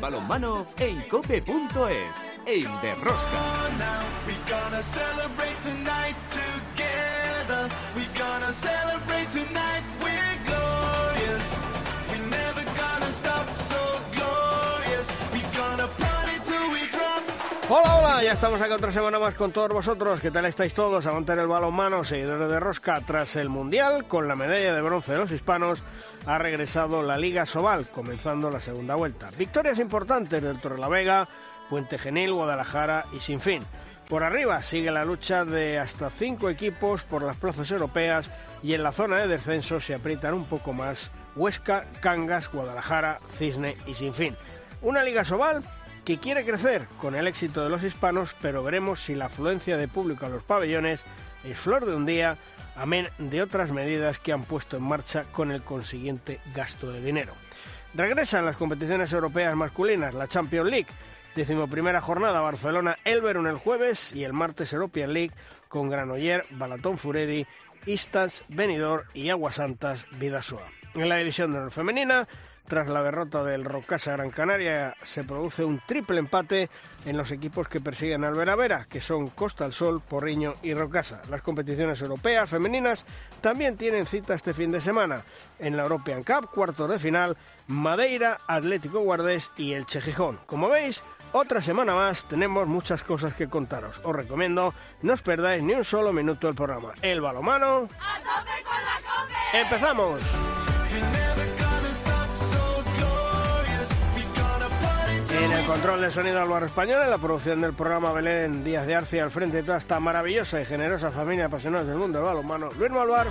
balonmano en cope.es, en Derrosca. Hola, hola, ya estamos aquí otra semana más con todos vosotros. ¿Qué tal estáis todos? A mantener el balonmano, seguidores de Rosca. Tras el Mundial, con la medalla de bronce de los hispanos, ha regresado la Liga Sobal, comenzando la segunda vuelta. Victorias importantes del Torrelavega, Puente Genil, Guadalajara y Sinfín. Por arriba sigue la lucha de hasta cinco equipos por las plazas europeas y en la zona de descenso se aprietan un poco más Huesca, Cangas, Guadalajara, Cisne y Sinfín. Una Liga Sobal que quiere crecer con el éxito de los hispanos, pero veremos si la afluencia de público a los pabellones es flor de un día, amén de otras medidas que han puesto en marcha con el consiguiente gasto de dinero. Regresan las competiciones europeas masculinas, la Champions League, decimoprimera jornada Barcelona Elverum el jueves y el martes European League con Granoller, Balatón Furedi, Istans, Benidorm y Aguasantas Vidasoa. En la división de honor femenina, tras la derrota del Rocasa Gran Canaria, se produce un triple empate en los equipos que persiguen al Veravera, que son Costa del Sol, Porriño y Rocasa. Las competiciones europeas femeninas también tienen cita este fin de semana. En la European Cup, cuartos de final, Madeira, Atlético Guardés y el Gijón. Como veis, otra semana más tenemos muchas cosas que contaros. Os recomiendo no os perdáis ni un solo minuto del programa. El balomano. ¡A tope con la cope! ¡Empezamos! En el control de sonido Álvaro Español, en la producción del programa Belén Díaz de Arce, al frente de toda esta maravillosa y generosa familia de apasionados del mundo del balonmano, Luis Malvar.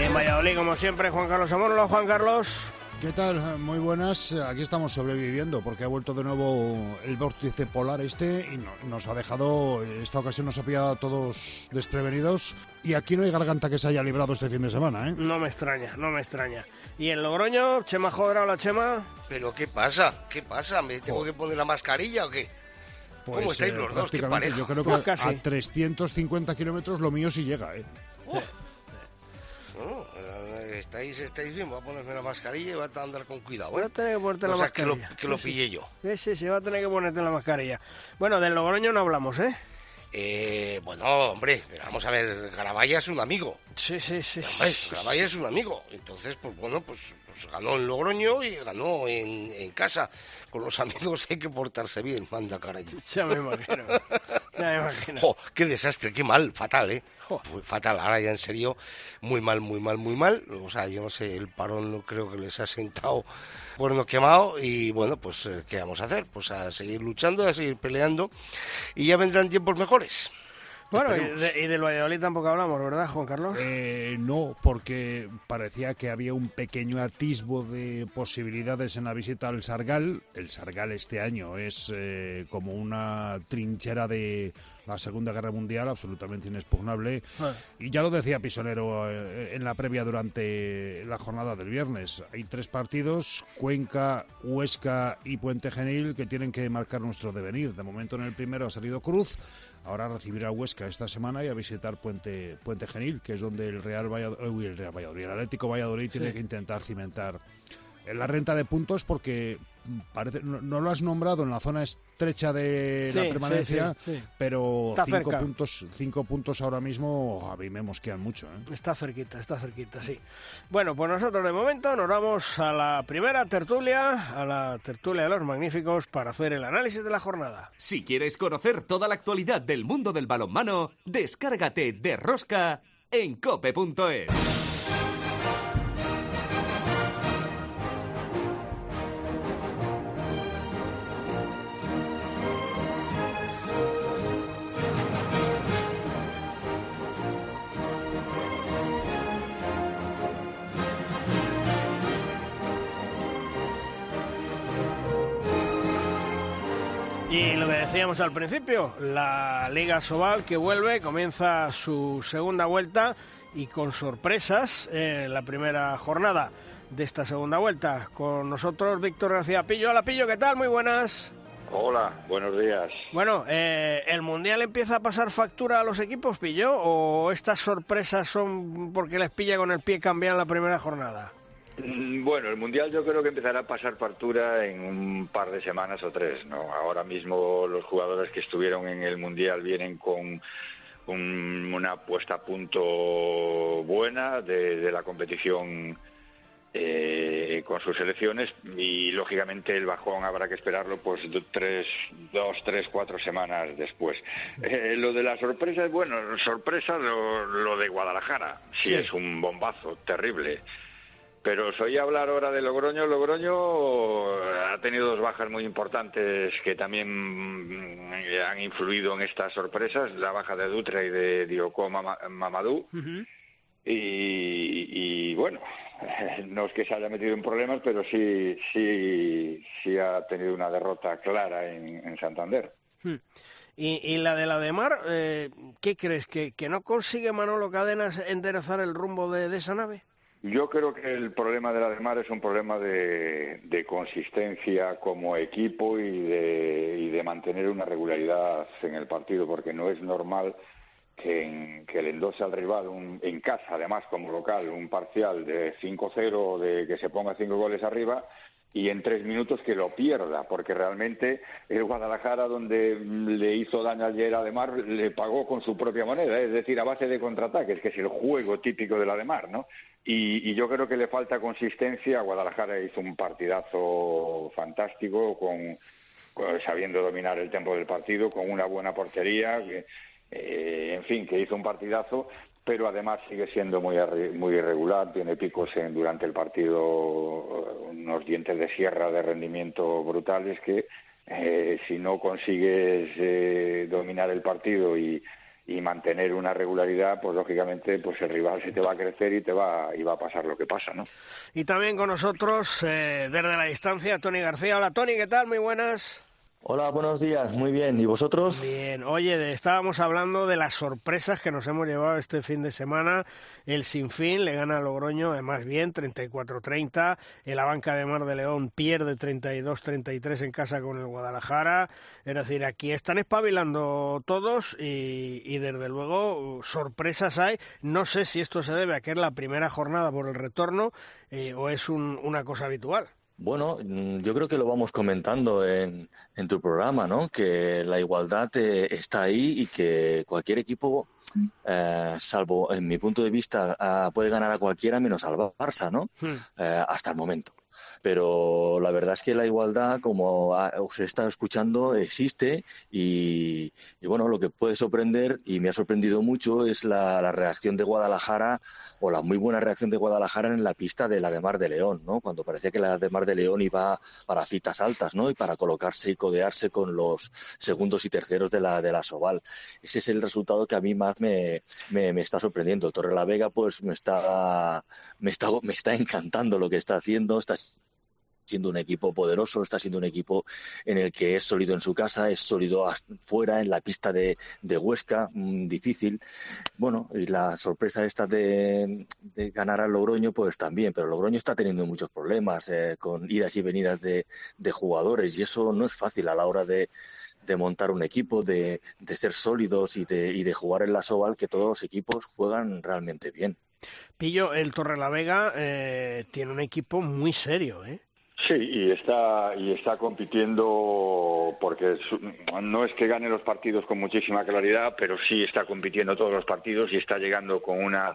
En Valladolid, como siempre, Juan Carlos Amor. Hola, Juan Carlos. ¿Qué tal? Muy buenas. Aquí estamos sobreviviendo porque ha vuelto de nuevo el vórtice polar este y no- nos ha dejado, esta ocasión nos ha pillado a todos desprevenidos y aquí no hay garganta que se haya librado este fin de semana, ¿eh? No me extraña, no me extraña. Y en Logroño, Chema Jodra, hola Chema. ¿Pero qué pasa? ¿Qué pasa? ¿Me tengo que poner la mascarilla o qué? ¿Cómo Pues, estáis eh, los dos? ¿Qué pareja? yo creo que Pues a- a 350 kilómetros lo mío sí llega, ¿eh? Eh, estáis, estáis bien, voy a ponerme la mascarilla y voy a andar con cuidado. Voy ¿eh? a tener que ponerte la o sea, que lo, mascarilla. que lo sí. pillé yo. Sí, sí, sí, va a tener que ponerte la mascarilla. Bueno, del Logroño no hablamos, ¿eh? Eh, bueno, hombre, vamos a ver, Garabaya es un amigo. Sí, sí, sí. Ay, Garabaya es un amigo. Entonces, pues bueno, pues, pues ganó en Logroño y ganó en, en casa. Con los amigos hay que portarse bien, manda caray. Ya me imagino. Ya me imagino. Jo, qué desastre, qué mal, fatal, ¿eh? Fue fatal, ahora ya en serio, muy mal, muy mal, muy mal. O sea, yo no sé, el parón no creo que les ha sentado bueno quemado y bueno, pues eh, ¿qué vamos a hacer? Pues a seguir luchando, a seguir peleando y ya vendrán tiempos mejores. Bueno, y, de, y del Valladolid tampoco hablamos, ¿verdad, Juan Carlos? Eh, no, porque parecía que había un pequeño atisbo de posibilidades en la visita al Sargal. El Sargal este año es eh, como una trinchera de la Segunda Guerra Mundial, absolutamente inexpugnable. Ah. Y ya lo decía Pisonero eh, en la previa durante la jornada del viernes. Hay tres partidos, Cuenca, Huesca y Puente Genil, que tienen que marcar nuestro devenir. De momento en el primero ha salido Cruz. Ahora recibirá Huesca esta semana y a visitar Puente, Puente Genil, que es donde el Real Valladolid, el Real Valladolid, el Atlético Valladolid tiene que intentar cimentar en la renta de puntos porque parece no, no lo has nombrado en la zona estrecha de Sí, la sí, permanencia, sí, sí. pero Está cinco cerca. puntos, cinco puntos ahora mismo a mí me mosquean mucho. ¿eh? Está cerquita, está cerquita, sí. Bueno, pues nosotros de momento nos vamos a la primera tertulia, a la tertulia de los magníficos, para hacer el análisis de la jornada. Si quieres conocer toda la actualidad del mundo del balonmano, descárgate de Rosca en cope.es. decíamos al principio, la Liga Sobal que vuelve, comienza su segunda vuelta y con sorpresas en la primera jornada de esta segunda vuelta. Con nosotros Víctor García Pillo. Hola Pillo, ¿qué tal? Muy buenas. Hola, buenos días. Bueno, eh, ¿el Mundial empieza a pasar factura a los equipos, Pillo? ¿O estas sorpresas son porque les pilla con el pie cambiado en la primera jornada? Mm, bueno, el Mundial yo creo que empezará a pasar factura en un par de semanas o tres, ¿no? Ahora mismo los jugadores que estuvieron en el Mundial vienen con una puesta a punto buena de, la competición eh, con sus selecciones y lógicamente el bajón habrá que esperarlo pues tres, dos, tres, cuatro semanas después. Eh, lo de las sorpresas, bueno, sorpresa lo, de Guadalajara, sí, es un bombazo terrible. Pero os oí hablar ahora de Logroño. Logroño ha tenido dos bajas muy importantes que también mm, han influido en estas sorpresas. La baja de Dutra y de Dioko Mamadou. y, bueno, no es que se haya metido en problemas, pero sí, sí, sí ha tenido una derrota clara en, Santander. Hmm. Y, la de la de Mar, eh, ¿qué crees? ¿Que, ¿Que no consigue Manolo Cadenas enderezar el rumbo de esa nave? Yo creo que el problema de la de Mar es un problema de, consistencia como equipo y de, mantener una regularidad en el partido, porque no es normal que, que le endose al rival en casa, además como local, un parcial de 5-0, de que se ponga cinco goles arriba y en tres minutos que lo pierda, porque realmente el Guadalajara, donde le hizo daño ayer a Mar, le pagó con su propia moneda, es decir, a base de contraataques, que es el juego típico de la Mar, ¿no? Y, yo creo que le falta consistencia. Guadalajara hizo un partidazo fantástico, con, sabiendo dominar el tiempo del partido, con una buena portería, eh, en fin, que hizo un partidazo, pero además sigue siendo muy, muy irregular, tiene picos en, durante el partido, unos dientes de sierra de rendimiento brutales que eh, si no consigues eh, dominar el partido y, y mantener una regularidad, pues lógicamente pues el rival se te va a crecer y te va, y va a pasar lo que pasa, ¿no? Y también con nosotros, eh, desde la distancia, Tony García. Hola Tony, ¿qué tal? Muy buenas. Hola, buenos días, muy bien. ¿Y vosotros? Bien, oye, estábamos hablando de las sorpresas que nos hemos llevado este fin de semana. El Sinfín le gana a Logroño, además bien, 34-30. El Abanca de Mar de León pierde 32-33 en casa con el Guadalajara. Es decir, aquí están espabilando todos y, desde luego sorpresas hay. No sé si esto se debe a que es la primera jornada por el retorno eh, o es una cosa habitual. Bueno, mm, yo creo que lo vamos comentando en, en tu programa, ¿no? Que la igualdad eh, está ahí y que cualquier equipo, eh, salvo en mi punto de vista, ah, puede ganar a cualquiera menos al Barça, ¿no? Hmm. Eh, hasta el momento pero la verdad es que la igualdad, como os estado escuchando, existe y, bueno, lo que puede sorprender y me ha sorprendido mucho es la, reacción de Guadalajara o la muy buena reacción de Guadalajara en la pista de la de Mar de León, ¿no? Cuando parecía que la de Mar de León iba para citas altas, ¿no? Y para colocarse y codearse con los segundos y terceros de la de la Soval. Ese es el resultado que a mí más me, me, me está sorprendiendo. Torre la Vega, pues me está, me está, me está encantando lo que está haciendo, está siendo un equipo poderoso, está siendo un equipo en el que es sólido en su casa, es sólido fuera, en la pista de, Huesca, mm, difícil. Bueno, y la sorpresa esta de, ganar al Logroño, pues también, pero Logroño está teniendo muchos problemas eh, con idas y venidas de, jugadores y eso no es fácil a la hora de, montar un equipo, de, ser sólidos y de, y de jugar en la Soval, que todos los equipos juegan realmente bien. Pillo, el Torrelavega eh, tiene un equipo muy serio, ¿eh? Sí, y está, y está compitiendo porque no es que gane los partidos con muchísima claridad, pero sí está compitiendo todos los partidos y está llegando con una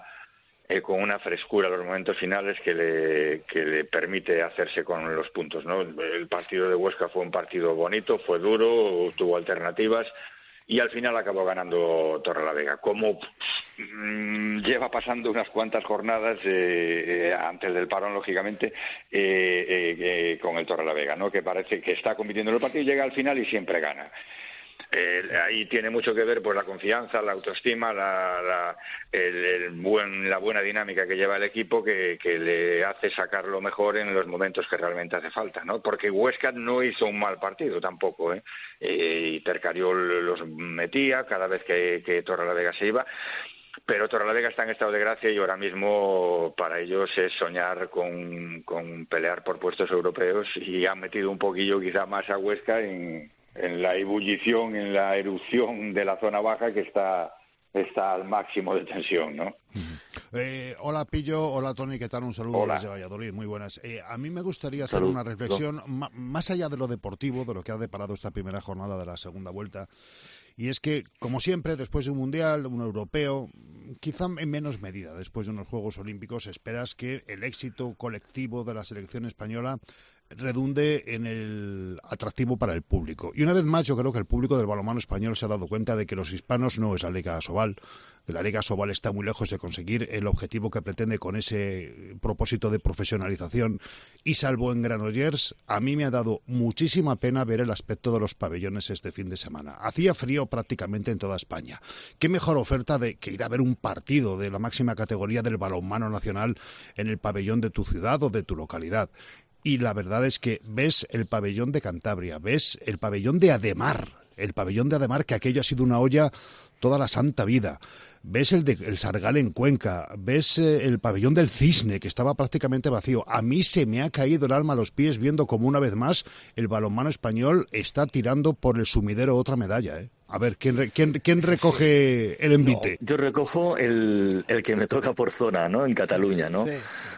eh, con una frescura a los momentos finales que le, que le permite hacerse con los puntos. ¿no? El partido de Huesca fue un partido bonito, fue duro, tuvo alternativas y al final acabó ganando Torrelavega. Como mm, lleva pasando unas cuantas jornadas eh, eh, antes del parón, lógicamente, eh, con el Torrelavega, ¿no? que parece que está compitiendo en el partido, llega al final y siempre gana. Eh, ahí tiene mucho que ver pues la confianza, la autoestima, la, buena dinámica que lleva el equipo que, le hace sacar lo mejor en los momentos que realmente hace falta, ¿no? Porque Huesca no hizo un mal partido tampoco, ¿eh? eh y Tercariol los metía cada vez que, que Vega se iba pero Torrelavega está en estado de gracia y ahora mismo para ellos es soñar con, con, pelear por puestos europeos y han metido un poquillo quizá más a Huesca en, en la ebullición, en la erupción de la zona baja que está, está al máximo de tensión, ¿no? Eh, hola Pillo, hola Tony, ¿qué tal? Un saludo desde Valladolid, muy buenas. Eh, a mí me gustaría hacer una reflexión más allá de lo deportivo, de lo que ha deparado esta primera jornada de la segunda vuelta. Y es que, como siempre, después de un mundial, un europeo, quizá en menos medida, después de unos Juegos Olímpicos, esperas que el éxito colectivo de la selección española redunde en el atractivo para el público. Y una vez más, yo creo que el público del balonmano español se ha dado cuenta de que los hispanos no es la Liga Sobal, la Liga Sobal está muy lejos de conseguir el objetivo que pretende con ese propósito de profesionalización. Y salvo en Granollers, a mí me ha dado muchísima pena ver el aspecto de los pabellones este fin de semana. Hacía frío prácticamente en toda España. ¿Qué mejor oferta de que ir a ver un partido de la máxima categoría del balonmano nacional en el pabellón de tu ciudad o de tu localidad? Y la verdad es que ves el pabellón de Cantabria, ves el pabellón de Ademar, el pabellón de Ademar, que aquello ha sido una olla toda la santa vida. Ves el de el Sargal en Cuenca, ves eh, el pabellón del Cisne, que estaba prácticamente vacío. A mí se me ha caído el alma a los pies viendo como una vez más el balonmano español está tirando por el sumidero otra medalla. ¿eh? A ver, ¿quién, quién, quién recoge el envite? yo recojo el, el, que me toca por zona, ¿no? En Cataluña, ¿no?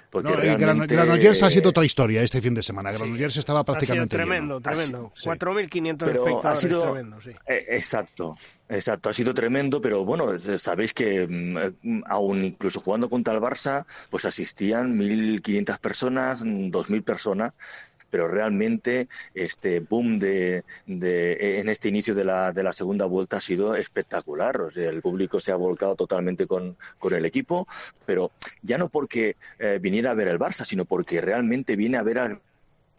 Porque no, realmente... Granollers ha sido otra historia este fin de semana. Granollers estaba prácticamente ha sido tremendo, tremendo. 4.500 espectadores, ha sido... tremendo, sí. Eh, exacto. Exacto, ha sido tremendo, pero bueno, sabéis que mm, aún incluso jugando contra el Barça, pues asistían 1.500 personas, 2.000 personas, pero realmente este boom de, de, en este inicio de la, de la segunda vuelta ha sido espectacular. O sea, el público se ha volcado totalmente con, con el equipo, pero ya no porque eh, viniera a ver el Barça, sino porque realmente viene a ver al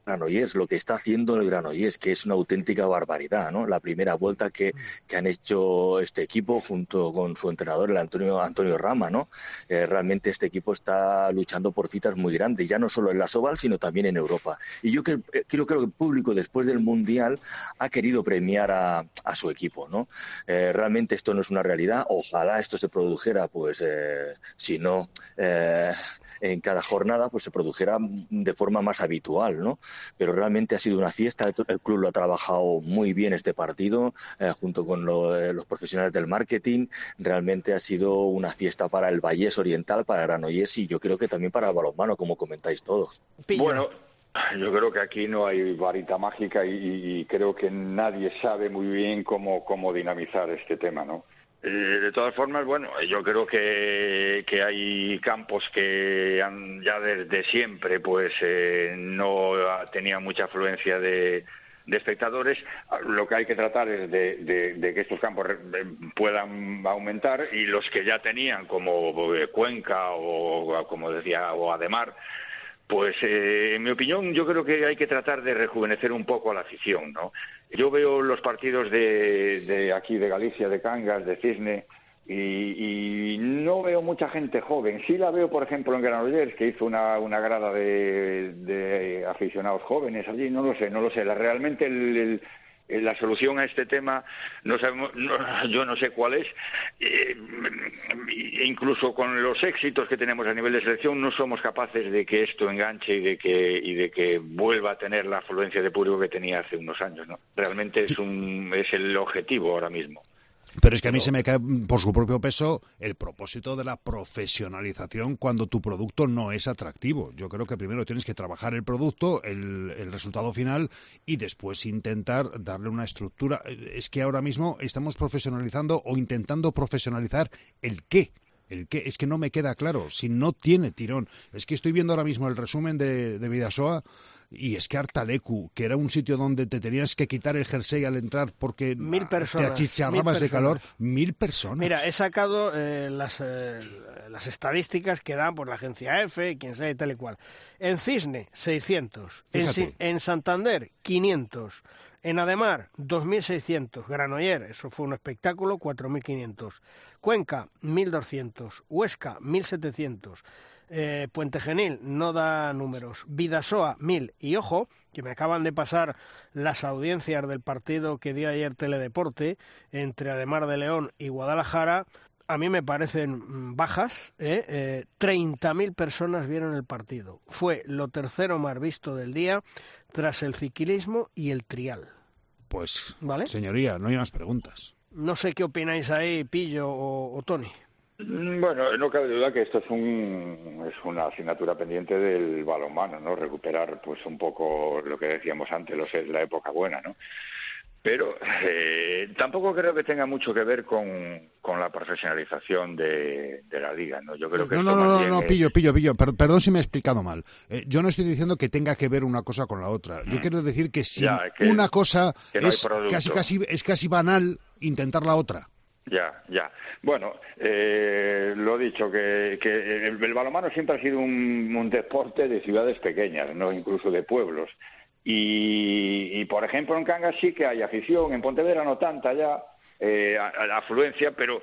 Granollers, lo que está haciendo el Granollers, que es una auténtica barbaridad, ¿no? La primera vuelta que, que han hecho este equipo junto con su entrenador, el Antonio, Antonio Rama, ¿no? Eh, realmente este equipo está luchando por citas muy grandes, ya no solo en la Soval, sino también en Europa. Y yo creo, eh, creo, que el público después del Mundial ha querido premiar a, a su equipo, ¿no? Eh, realmente esto no es una realidad, ojalá esto se produjera, pues, si no, en cada jornada, pues se produjera de forma más habitual, ¿no? Pero realmente ha sido una fiesta. El club lo ha trabajado muy bien este partido, eh, junto con eh, los profesionales del marketing. Realmente ha sido una fiesta para el Vallés Oriental, para Granollers y yo creo que también para el balonmano, como comentáis todos. Bueno, yo creo que aquí no hay varita mágica y, y, creo que nadie sabe muy bien cómo, cómo dinamizar este tema, ¿no? Eh, de todas formas, bueno, yo creo que, que hay campos que han, ya desde siempre pues eh, no tenían mucha afluencia de, de espectadores, lo que hay que tratar es de, de, que estos campos puedan aumentar y los que ya tenían, como Cuenca o, como decía, o Ademar, pues eh, en mi opinión yo creo que hay que tratar de rejuvenecer un poco a la afición, ¿no? Yo veo los partidos de, de aquí de Galicia, de Cangas, de Cisne, y, y, no veo mucha gente joven. Sí la veo, por ejemplo, en Granollers, que hizo una, una grada de, de, aficionados jóvenes allí. No lo sé, no lo sé. La, realmente el, la solución a este tema no sabemos, yo no sé cuál es. Eh, incluso con los éxitos que tenemos a nivel de selección no somos capaces de que esto enganche y de que y de que vuelva a tener la afluencia de público que tenía hace unos años. ¿no? Realmente es un es el objetivo ahora mismo. Pero es que a mí se me cae por su propio peso el propósito de la profesionalización cuando tu producto no es atractivo. Yo creo que primero tienes que trabajar el producto, el, el, resultado final y después intentar darle una estructura. Es que ahora mismo estamos profesionalizando o intentando profesionalizar el qué. El qué, es que no me queda claro, si no tiene tirón. Es que estoy viendo ahora mismo el resumen de, de Vidasoa y es que Artalecu, que era un sitio donde te tenías que quitar el jersey al entrar porque mil personas, te achicharrabas de calor, mil personas. Mira, he sacado eh, las, eh, las estadísticas que dan por la agencia EFE, quien sea y tal y cual. En Cisne, 600. En, en, Santander, 500. En Ademar, 2.600. Granoller, eso fue un espectáculo, 4.500. Cuenca, 1.200. Huesca, 1.700. Eh, Puente Genil no da números. Vidasoa, mil. Y ojo, que me acaban de pasar las audiencias del partido que dio ayer Teledeporte entre Ademar de León y Guadalajara. A mí me parecen mm, bajas. ¿eh? Eh, 30.000 personas vieron el partido. Fue lo tercero más visto del día tras el ciclismo y el trial. Pues, ¿Vale? señoría, no hay más preguntas. No sé qué opináis ahí, Pillo o, o Tony. Mm, bueno, no cabe duda que esto es, un, es una asignatura pendiente del balonmano, ¿no? Recuperar, pues, un poco lo que decíamos antes, lo sé, la época buena, ¿no? Pero eh, tampoco creo que tenga mucho que ver con, con la profesionalización de, la liga, ¿no? Yo creo que no, no, no, no, pillo, pillo, pillo. perdón si me he explicado mal. Eh, yo no estoy diciendo que tenga que ver una cosa con la otra. Yo mm. quiero decir que si una cosa es casi, casi, es casi banal intentar la otra. Ya, ya. Bueno, eh, lo dicho, que, que el, el, balonmano siempre ha sido un, un, deporte de ciudades pequeñas, no incluso de pueblos. Y, por ejemplo, en Cangas sí que hay afición, en Pontevedra no tanta ya, eh, afluencia, pero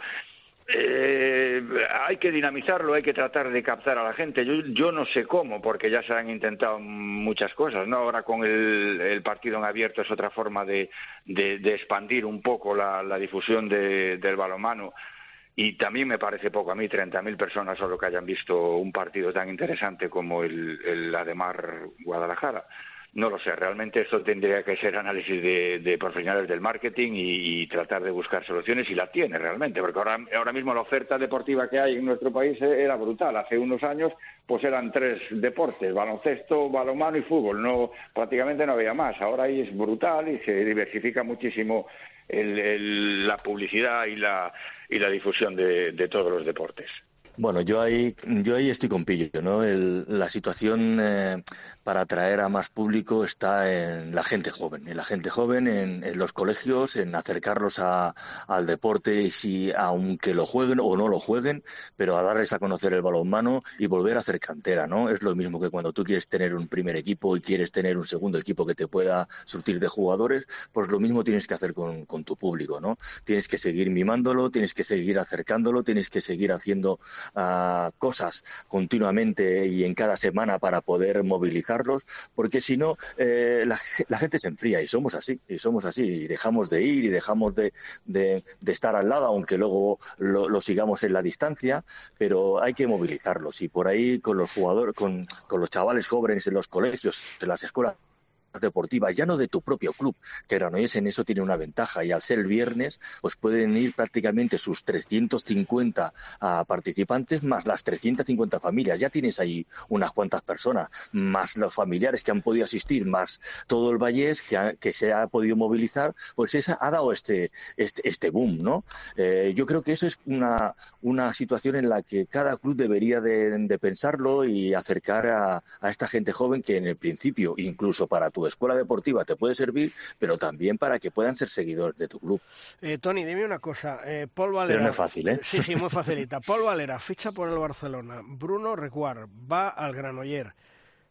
eh, hay que dinamizarlo, hay que tratar de captar a la gente. Yo, yo, no sé cómo, porque ya se han intentado muchas cosas, ¿no? Ahora con el, partido en abierto es otra forma de, de, expandir un poco la, difusión del balonmano. Y también me parece poco a mí, 30.000 personas solo que hayan visto un partido tan interesante como el, el Ademar Guadalajara. No lo sé, realmente esto tendría que ser análisis de, profesionales del marketing y, tratar de buscar soluciones y la tiene realmente, porque ahora, ahora mismo la oferta deportiva que hay en nuestro país era brutal. Hace unos años pues eran tres deportes, baloncesto, balonmano y fútbol, no prácticamente no había más. Ahora ahí es brutal y se diversifica muchísimo la publicidad y la, y la difusión de todos los deportes. Bueno, yo ahí, yo ahí estoy con pillo, ¿no? la situación eh, para atraer a más público está en la gente joven, en la gente joven, en, los colegios, en acercarlos al deporte, y si aunque lo jueguen o no lo jueguen, pero a darles a conocer el balonmano y volver a hacer cantera, ¿no? Es lo mismo que cuando tú quieres tener un primer equipo y quieres tener un segundo equipo que te pueda surtir de jugadores, pues lo mismo tienes que hacer con, con tu público, ¿no? Tienes que seguir mimándolo, tienes que seguir acercándolo, tienes que seguir haciendo cosas continuamente y en cada semana para poder movilizarlos, porque si no, eh, la, gente se enfría y somos así, y somos así, y dejamos de ir y dejamos de, de, estar al lado, aunque luego lo, sigamos en la distancia, pero hay que movilizarlos. Y por ahí con los jugadores, con, con los chavales jóvenes en los colegios, en las escuelas deportivas, ya no de tu propio club, que Granollers en eso tiene una ventaja y al ser el viernes, pues pueden ir prácticamente sus 350 ah, participantes más las 350 familias. Ya tienes ahí unas cuantas personas, más los familiares que han podido asistir, más todo el Vallés que, que se ha podido movilizar, pues esa ha dado este, este, este boom, ¿no? Eh, yo creo que eso es una, una situación en la que cada club debería de, pensarlo y acercar a, a esta gente joven que en el principio, incluso para tu escuela deportiva te puede servir, pero también para que puedan ser seguidores de tu club. Eh, Tony, dime una cosa. Eh, Paul Valera. Pero no es fácil, ¿eh? Sí, sí, muy facilita. Paul Valera ficha por el Barcelona. Bruno Recuar va al Granoller.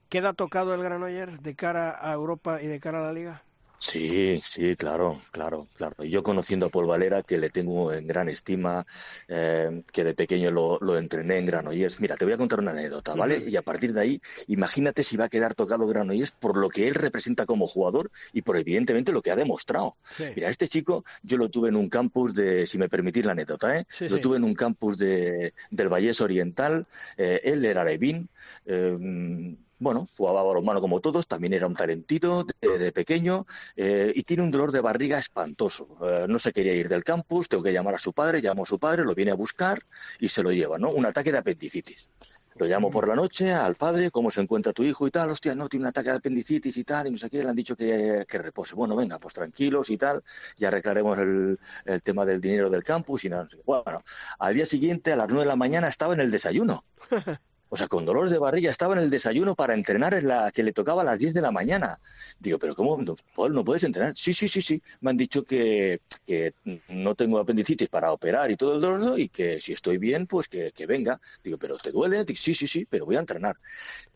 ¿Queda tocado el Granoller de cara a Europa y de cara a la Liga? Sí, sí, claro, claro, claro. Yo conociendo a Paul Valera, que le tengo en gran estima, eh, que de pequeño lo, lo, entrené en Granollers. Mira, te voy a contar una anécdota, ¿vale? Y a partir de ahí, imagínate si va a quedar tocado Granollers por lo que él representa como jugador y por evidentemente lo que ha demostrado. Mira, este chico yo lo tuve en un campus de, si me permitís la anécdota, ¿eh? lo tuve en un campus de, del Vallés Oriental, eh, él era Levín, eh, bueno, jugaba balonmano como todos, también era un talentito de, pequeño eh, y tiene un dolor de barriga espantoso. Eh, no se quería ir del campus, tengo que llamar a su padre, llamo a su padre, lo viene a buscar y se lo lleva, ¿no? Un ataque de apendicitis. Lo llamo por la noche al padre, ¿cómo se encuentra tu hijo y tal? Hostia, no, tiene un ataque de apendicitis y tal, y no sé qué, le han dicho que, que repose. Bueno, venga, pues tranquilos y tal, ya arreglaremos el, el tema del dinero del campus y nada. Bueno, al día siguiente, a las nueve de la mañana, estaba en el desayuno. O sea, con dolores de barriga, estaba en el desayuno para entrenar en la que le tocaba a las 10 de la mañana. Digo, pero ¿cómo? Paul, ¿no puedes entrenar? Sí, sí, sí, sí. Me han dicho que, que no tengo apendicitis para operar y todo el dolor y que si estoy bien, pues que, que venga. Digo, ¿pero te duele? Digo, sí, sí, sí, pero voy a entrenar.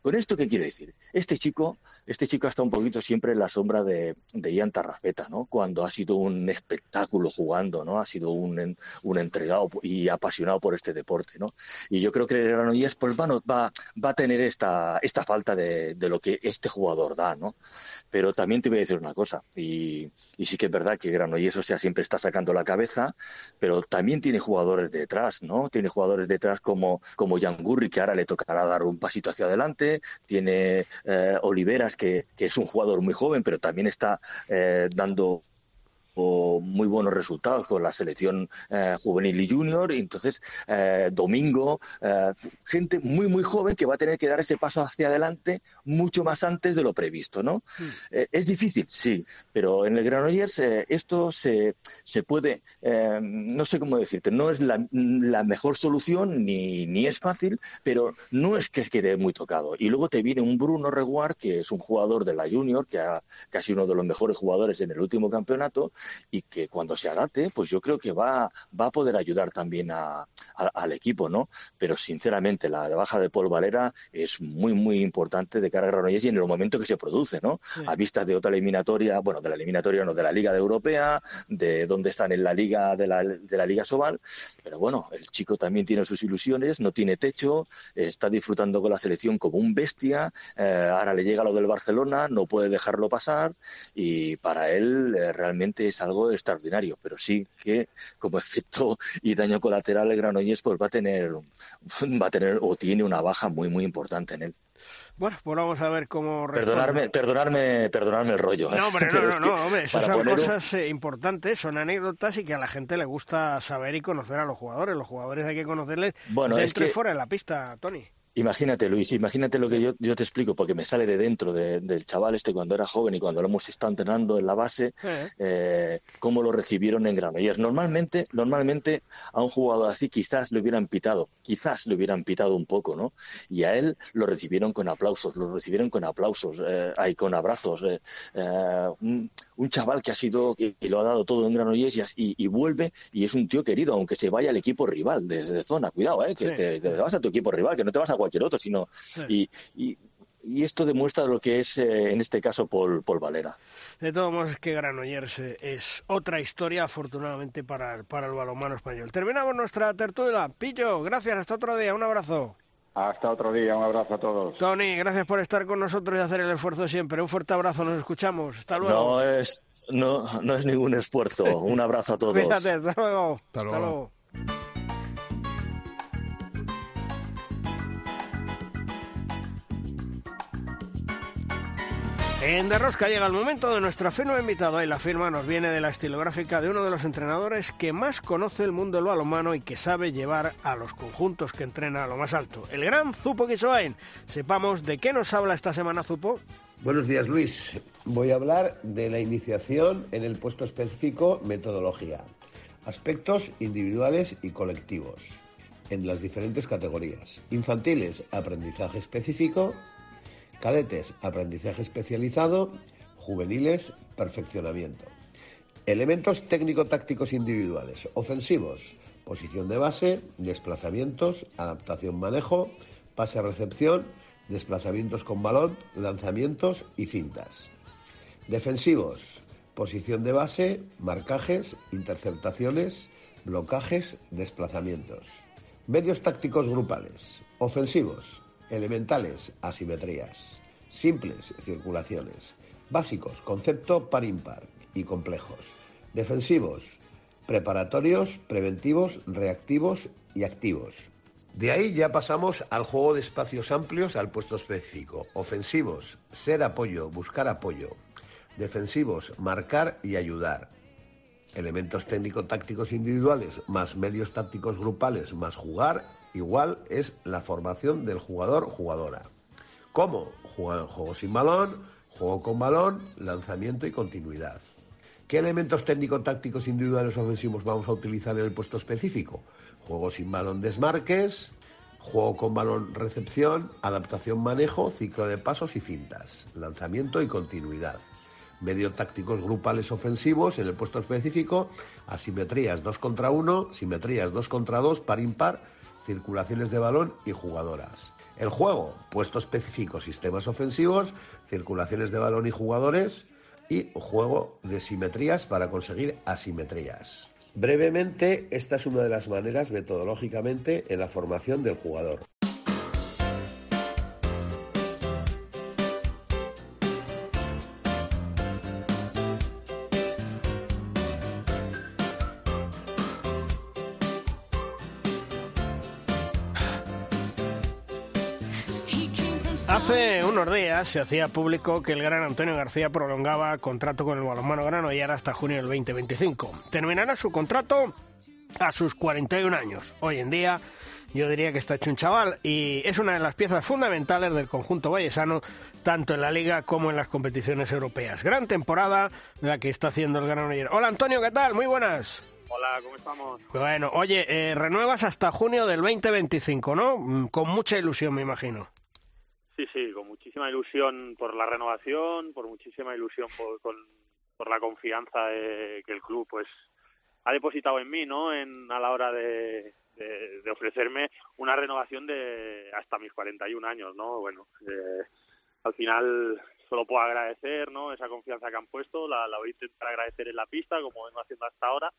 ¿Con esto qué quiero decir? Este chico, este chico ha estado un poquito siempre en la sombra de, de Ian Tarrafeta, ¿no? Cuando ha sido un espectáculo jugando, ¿no? Ha sido un, un entregado y apasionado por este deporte, ¿no? Y yo creo que el Granollers, pues bueno, va, va a tener esta, esta falta de, de, lo que este jugador da, ¿no? Pero también te voy a decir una cosa, y, y sí que es verdad que Granollers, o sea, siempre está sacando la cabeza, pero también tiene jugadores detrás, ¿no? Tiene jugadores detrás como, como Jan Gurri, que ahora le tocará dar un pasito hacia adelante, tiene eh, Oliveras, que, que, es un jugador muy joven, pero también está eh, dando muy buenos resultados con la selección eh, juvenil y junior, y entonces eh, Domingo, eh, gente muy muy joven que va a tener que dar ese paso hacia adelante mucho más antes de lo previsto, ¿no? Hmm. es difícil, sí, pero en el Granollers esto se, se puede, no sé cómo decirte, no es la, mejor solución ni, ni es fácil, pero no es que quede muy tocado. Y luego te viene un Bruno Reguard, que es un jugador de la junior, que ha casi uno de los mejores jugadores en el último campeonato, y que cuando se adapte, pues yo creo que va, va a poder ayudar también al equipo, ¿no? Pero sinceramente, la baja de Paul Valera es muy, muy importante de cara a Granollers y en el momento que se produce, ¿no? A vistas de otra eliminatoria, bueno, de la eliminatoria no, de la Liga de Europea, de dónde están en la Liga de la, de la Liga Sobal, pero bueno, el chico también tiene sus ilusiones, no tiene techo, está disfrutando con la selección como un bestia, eh, ahora le llega lo del Barcelona, no puede dejarlo pasar y para él eh, realmente es algo extraordinario, pero sí que como efecto y daño colateral el Granollers pues va a tener va a tener o tiene una baja muy muy importante en él. Bueno, pues vamos a ver cómo perdonarme, perdonarme, perdonarme el rollo. ¿eh? No, hombre, no, no, no, hombre, esas son cosas eh, importantes, son anécdotas y que a la gente le gusta saber y conocer a los jugadores. Los jugadores hay que conocerles bueno, dentro y fuera de la pista, Tony. Imagínate, Luis, imagínate lo que yo, yo te explico, porque me sale de dentro del chaval este cuando era joven y cuando lo hemos estado entrenando en la base, eh, cómo lo recibieron en Granollers. Normalmente, normalmente a un jugador así quizás le hubieran pitado, quizás le hubieran pitado un poco, ¿no? Y a él lo recibieron con aplausos, lo recibieron con aplausos, eh, ahí con abrazos. Eh, eh un, un, chaval que ha sido, que, lo ha dado todo en Granollers y, y, vuelve y es un tío querido, aunque se vaya al equipo rival de, zona. Cuidado, ¿eh? Que te, te, vas a tu equipo rival, que no te vas a cualquier otro, sino... Y, y, esto demuestra lo que es, eh, en este caso, Paul, Paul Valera. De todos modos, es que Granollers es otra historia, afortunadamente, para, para el balonmano español. Terminamos nuestra tertulia. Pillo, gracias, hasta otro día, un abrazo. Hasta otro día, un abrazo a todos. Tony, gracias por estar con nosotros y hacer el esfuerzo siempre. Un fuerte abrazo, nos escuchamos. Hasta luego. No es, no, no es ningún esfuerzo. Un abrazo a todos. Cuídate, hasta luego. Hasta luego. En Derrosca llega el momento de nuestra firma invitada y la firma nos viene de la estilográfica de uno de los entrenadores que más conoce el mundo del balonmano y que sabe llevar a los conjuntos que entrena a lo más alto, el gran Zupo Quisoain. Sepamos de qué nos habla esta semana Zupo. Buenos días Luis, voy a hablar de la iniciación en el puesto específico metodología, aspectos individuales y colectivos en las diferentes categorías. Infantiles, aprendizaje específico, Cadetes, aprendizaje especializado. Juveniles, perfeccionamiento. Elementos técnico-tácticos individuales. Ofensivos, posición de base, desplazamientos, adaptación-manejo, pase-recepción, desplazamientos con balón, lanzamientos y cintas. Defensivos, posición de base, marcajes, interceptaciones, blocajes, desplazamientos. Medios tácticos grupales. Ofensivos, elementales, asimetrías, simples, circulaciones, básicos, concepto par-impar y complejos, defensivos, preparatorios, preventivos, reactivos y activos. De ahí ya pasamos al juego de espacios amplios al puesto específico. Ofensivos, ser apoyo, buscar apoyo. Defensivos, marcar y ayudar. Elementos técnico-tácticos individuales más medios tácticos grupales más jugar igual es la formación del jugador-jugadora. ¿Cómo? Juego sin balón, juego con balón, lanzamiento y continuidad. ¿Qué elementos técnico-tácticos individuales ofensivos vamos a utilizar en el puesto específico? Juego sin balón desmarques, juego con balón recepción, adaptación manejo, ciclo de pasos y cintas, lanzamiento y continuidad. Medios tácticos grupales ofensivos en el puesto específico, asimetrías 2 contra 1, simetrías 2 contra 2, par impar circulaciones de balón y jugadoras. El juego, puesto específico, sistemas ofensivos, circulaciones de balón y jugadores y juego de simetrías para conseguir asimetrías. Brevemente, esta es una de las maneras metodológicamente en la formación del jugador. Unos días se hacía público que el gran Antonio García prolongaba contrato con el balonmano Granollers hasta junio del 2025. Terminará su contrato a sus 41 años. Hoy en día yo diría que está hecho un chaval y es una de las piezas fundamentales del conjunto vallesano tanto en la liga como en las competiciones europeas. Gran temporada la que está haciendo el Granollers. Hola Antonio, ¿qué tal? Muy buenas. Hola, ¿cómo estamos? Bueno, oye, eh, renuevas hasta junio del 2025, ¿no? Mm, Con mucha ilusión, me imagino. Sí, sí, con muchísima ilusión por la renovación, por muchísima ilusión por, con, la confianza de- que el club pues ha depositado en mí, ¿no? En, a la hora de, de, de ofrecerme una renovación de hasta mis 41 años, ¿no? Bueno, eh, al final solo puedo agradecer, ¿no? Esa confianza que han puesto, la, la voy a intentar agradecer en la pista, como vengo haciendo hasta ahora,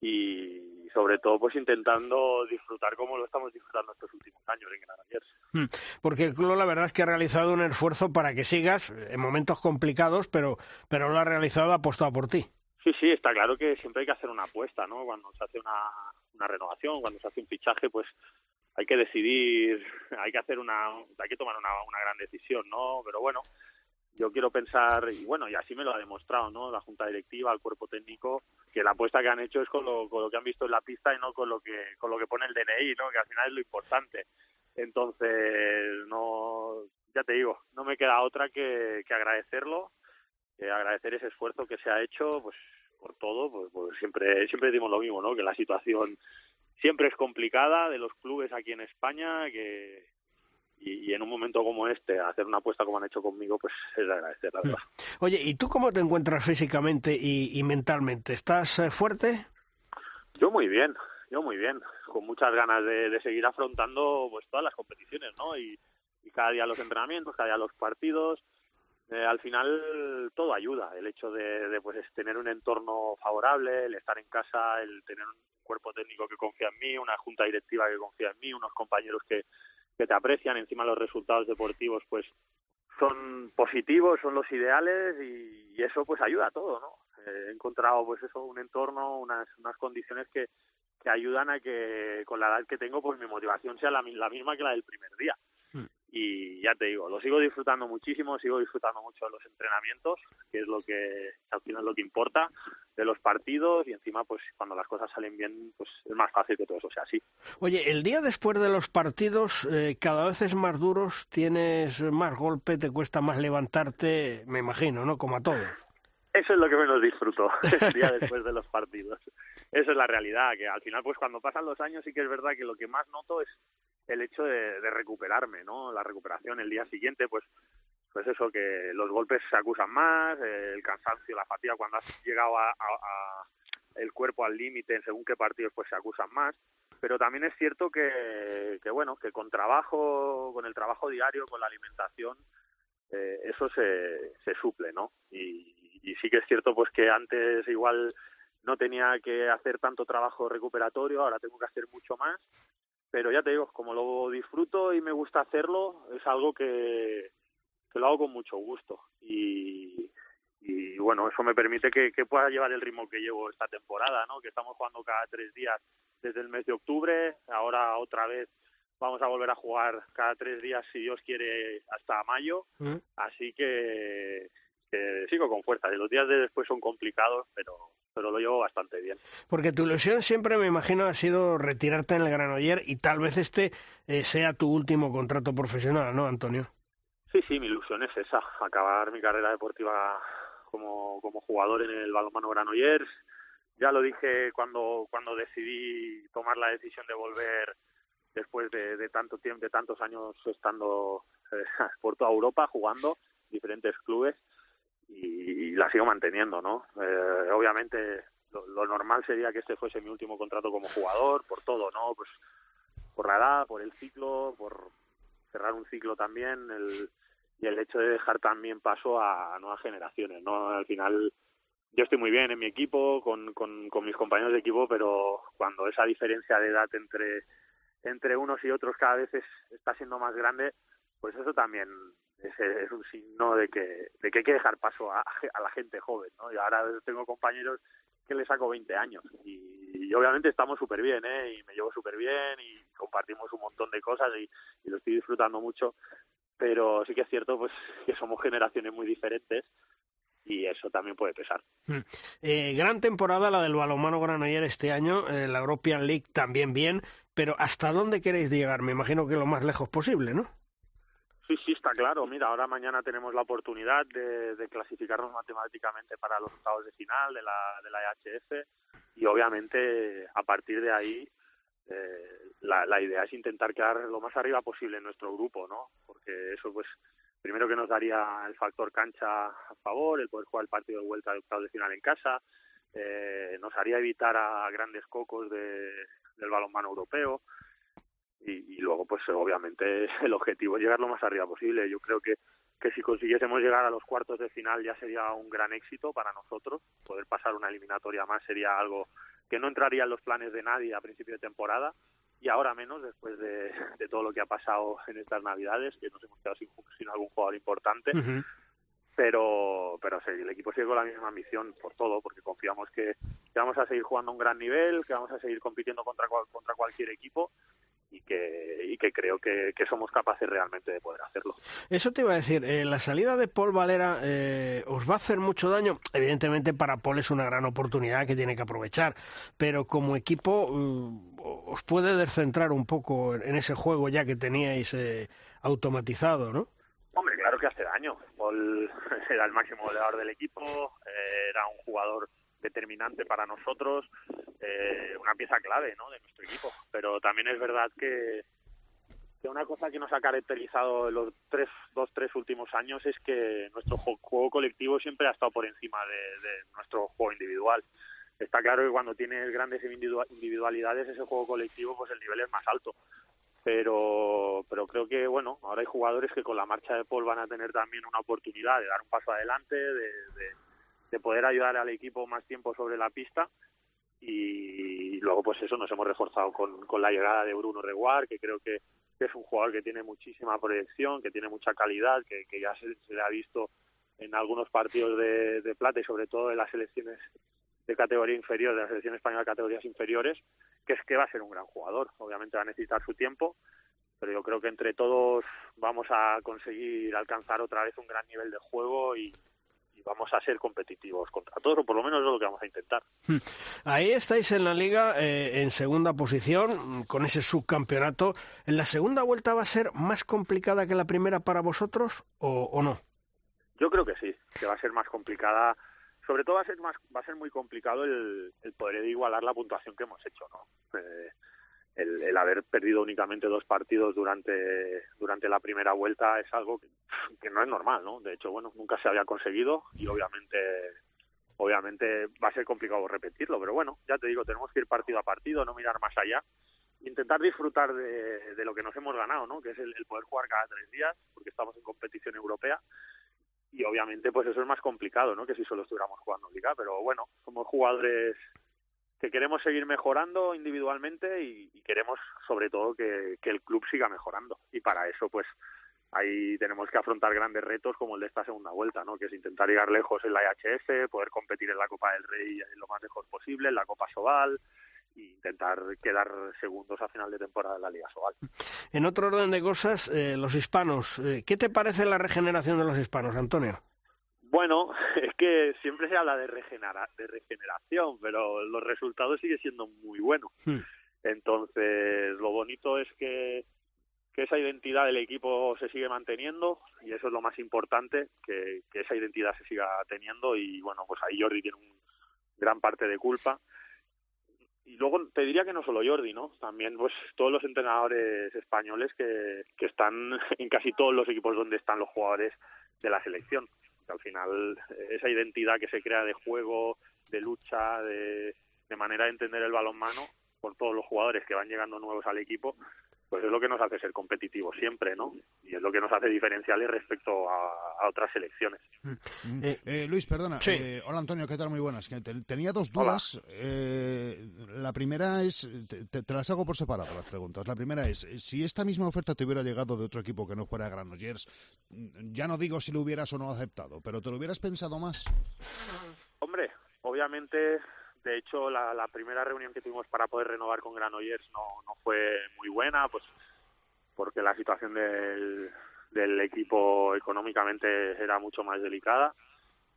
y sobre todo pues intentando disfrutar como lo estamos disfrutando estos últimos años en Granollers. Mm, Porque el club la verdad es que ha realizado un esfuerzo para que sigas en momentos complicados, pero, pero lo ha realizado, ha apostado por ti. Sí, sí, está claro que siempre hay que hacer una apuesta, ¿no? Cuando se hace una, una renovación, cuando se hace un fichaje, pues hay que decidir, hay que hacer una, hay que tomar una, una gran decisión, ¿no? Pero bueno, yo quiero pensar, y bueno, y así me lo ha demostrado, ¿no? La junta directiva, el cuerpo técnico, que la apuesta que han hecho es con lo, con lo que han visto en la pista y no con lo que, con lo que pone el DNI, ¿no? Que al final es lo importante. Entonces, no, ya te digo, no me queda otra que, que agradecerlo, que agradecer ese esfuerzo que se ha hecho, pues por todo, pues, pues siempre, siempre decimos lo mismo, ¿no? Que la situación siempre es complicada de los clubes aquí en España, que y, y en un momento como este, hacer una apuesta como han hecho conmigo, pues es de agradecer, la verdad. Oye, ¿y tú cómo te encuentras físicamente y, y mentalmente? ¿Estás eh, fuerte? Yo muy bien, yo muy bien, con muchas ganas de, de seguir afrontando pues todas las competiciones, ¿no? Y, y cada día los entrenamientos, cada día los partidos. Eh, al final todo ayuda, el hecho de, de, pues es tener un entorno favorable, el estar en casa, el tener un cuerpo técnico que confía en mí, una junta directiva que confía en mí, unos compañeros que, que te aprecian, encima los resultados deportivos pues son positivos, son los ideales y, eso pues ayuda a todo, ¿no? Eh, he encontrado pues eso, un entorno, unas, unas condiciones que, que ayudan a que con la edad que tengo pues mi motivación sea la, la misma que la del primer día. Y ya te digo, lo sigo disfrutando muchísimo, sigo disfrutando mucho de los entrenamientos, que es lo que al final es lo que importa, de los partidos y encima pues cuando las cosas salen bien pues es más fácil que todo eso sea así. Oye, el día después de los partidos eh, cada vez es más duros, tienes más golpe, te cuesta más levantarte, me imagino, ¿no? Como a todos. Eso es lo que menos disfruto el día después de los partidos. Eso es la realidad, que al final, pues cuando pasan los años sí que es verdad que lo que más noto es el hecho de, recuperarme, ¿no? La recuperación el día siguiente, pues pues eso, que los golpes se acusan más, el cansancio, la fatiga, cuando has llegado a, el cuerpo al límite según qué partidos, pues se acusan más. Pero también es cierto que, que, bueno, que con trabajo, con el trabajo diario, con la alimentación, eh, eso se, se suple, ¿no? Y, y sí que es cierto pues que antes igual no tenía que hacer tanto trabajo recuperatorio, ahora tengo que hacer mucho más, pero ya te digo, como lo disfruto y me gusta hacerlo, es algo que, que lo hago con mucho gusto y, y bueno, eso me permite que, que pueda llevar el ritmo que llevo esta temporada, ¿no? Que estamos jugando cada tres días desde el mes de octubre, ahora otra vez vamos a volver a jugar cada tres días, si Dios quiere, hasta mayo, ¿Mm? así que, que sigo con fuerza. Los días de después son complicados, pero, pero lo llevo bastante bien. Porque tu ilusión siempre, me imagino, ha sido retirarte en el Granoller y tal vez este eh, sea tu último contrato profesional, ¿no, Antonio? Sí, sí, mi ilusión es esa, acabar mi carrera deportiva como, como jugador en el balonmano Granollers. Ya lo dije cuando, cuando decidí tomar la decisión de volver después de, de tanto tiempo, de tantos años estando eh, por toda Europa jugando diferentes clubes y, y la sigo manteniendo, ¿no? Eh, obviamente lo, lo normal sería que este fuese mi último contrato como jugador, por todo, ¿no? Pues por la edad, por el ciclo, por cerrar un ciclo también, el, y el hecho de dejar también paso a nuevas generaciones, ¿no? Al final yo estoy muy bien en mi equipo, con, con, con mis compañeros de equipo, pero cuando esa diferencia de edad entre entre unos y otros cada vez es, está siendo más grande, pues eso también es, es un signo de que, de que hay que dejar paso a, a la gente joven, ¿no? Y ahora tengo compañeros que le saco 20 años y, y obviamente estamos súper bien, ¿eh? Y me llevo súper bien y compartimos un montón de cosas y, y lo estoy disfrutando mucho, pero sí que es cierto pues que somos generaciones muy diferentes y eso también puede pesar. Mm. Eh, gran temporada la del balonmano Granoller este año, eh, la European League también bien, pero ¿hasta dónde queréis llegar? Me imagino que lo más lejos posible, ¿no? Claro. Mira, ahora mañana tenemos la oportunidad de, de clasificarnos matemáticamente para los octavos de final de la, de la EHF y obviamente a partir de ahí eh, la, la idea es intentar quedar lo más arriba posible en nuestro grupo, ¿no? Porque eso pues primero que nos daría el factor cancha a favor, el poder jugar el partido de vuelta de octavos de final en casa, eh, nos haría evitar a grandes cocos de, del balonmano europeo y, y, luego pues obviamente el objetivo es llegar lo más arriba posible. Yo creo que que si consiguiésemos llegar a los cuartos de final ya sería un gran éxito para nosotros. Poder pasar una eliminatoria más sería algo que no entraría en los planes de nadie a principio de temporada y ahora menos después de, de todo lo que ha pasado en estas navidades, que nos hemos quedado sin, sin algún jugador importante. Uh -huh. Pero, pero sí, el equipo sigue con la misma misión por todo, porque confiamos que, que, vamos a seguir jugando a un gran nivel, que vamos a seguir compitiendo contra, contra cualquier equipo y que, y que creo que, que, somos capaces realmente de poder hacerlo. Eso te iba a decir, eh, la salida de Paul Valera eh, os va a hacer mucho daño. Evidentemente para Paul es una gran oportunidad que tiene que aprovechar, pero como equipo uh, os puede descentrar un poco en ese juego ya que teníais eh, automatizado, ¿no? Hombre, claro que hace daño. Paul era el máximo goleador del equipo, eh, era un jugador determinante para nosotros, eh, una pieza clave ¿no? de nuestro equipo. Pero también es verdad que, que una cosa que nos ha caracterizado en los tres, dos, tres últimos años es que nuestro juego colectivo siempre ha estado por encima de, de nuestro juego individual. Está claro que cuando tienes grandes individualidades, ese juego colectivo, pues el nivel es más alto. Pero, pero creo que, bueno, ahora hay jugadores que con la marcha de Paul van a tener también una oportunidad de dar un paso adelante, de, de de poder ayudar al equipo más tiempo sobre la pista y luego pues eso nos hemos reforzado con, con la llegada de Bruno Reguar que creo que, es un jugador que tiene muchísima proyección, que tiene mucha calidad, que, que ya se, se, le ha visto en algunos partidos de, de plata y sobre todo en las selecciones de categoría inferior, de la selección española de categorías inferiores, que es que va a ser un gran jugador. Obviamente va a necesitar su tiempo, pero yo creo que entre todos vamos a conseguir alcanzar otra vez un gran nivel de juego y, vamos a ser competitivos contra todos, o por lo menos es lo que vamos a intentar. Ahí estáis en la liga eh, en segunda posición, con ese subcampeonato. ¿En la segunda vuelta va a ser más complicada que la primera para vosotros o, o, no? Yo creo que sí, que va a ser más complicada. Sobre todo va a ser más, va a ser muy complicado el, el poder igualar la puntuación que hemos hecho, ¿no? Eh, el, haber perdido únicamente dos partidos durante durante la primera vuelta es algo que, no es normal, ¿no? De hecho, bueno, nunca se había conseguido y obviamente obviamente va a ser complicado repetirlo, pero bueno, ya te digo, tenemos que ir partido a partido, no mirar más allá, intentar disfrutar de, de lo que nos hemos ganado, ¿no? Que es el, el poder jugar cada tres días, porque estamos en competición europea y obviamente pues eso es más complicado, ¿no? Que si solo estuviéramos jugando liga, pero bueno, somos jugadores que queremos seguir mejorando individualmente y, queremos sobre todo que, el club siga mejorando y para eso pues ahí tenemos que afrontar grandes retos como el de esta segunda vuelta, ¿no? que es intentar llegar lejos en la IHF, poder competir en la Copa del Rey lo más lejos posible, en la Copa Sobal e intentar quedar segundos a final de temporada en la Liga Sobal. En otro orden de cosas, eh, los hispanos, eh, ¿qué te parece la regeneración de los hispanos, Antonio? Bueno, es que siempre se habla de, regenera, de regeneración, pero los resultados siguen siendo muy buenos. Entonces, lo bonito es que, que esa identidad del equipo se sigue manteniendo y eso es lo más importante, que, que esa identidad se siga teniendo y bueno, pues ahí Jordi tiene un gran parte de culpa. Y luego te diría que no solo Jordi, ¿no? También pues todos los entrenadores españoles que, que están en casi todos los equipos donde están los jugadores de la selección al final esa identidad que se crea de juego, de lucha, de, de manera de entender el balonmano por todos los jugadores que van llegando nuevos al equipo, pues es lo que nos hace ser competitivos siempre, ¿no? Y es lo que nos hace diferenciales respecto a, a otras selecciones. Mm. Eh, eh, Luis, perdona. Sí. Eh, hola, Antonio, ¿qué tal? Muy buenas. Tenía dos dudas. Eh, la primera es, te, te, las hago por separado las preguntas. La primera es, si esta misma oferta te hubiera llegado de otro equipo que no fuera Granollers, ya no digo si lo hubieras o no aceptado, pero ¿te lo hubieras pensado más? Hombre, obviamente de hecho la, la, primera reunión que tuvimos para poder renovar con Granollers no, no fue muy buena pues porque la situación del, del equipo económicamente era mucho más delicada.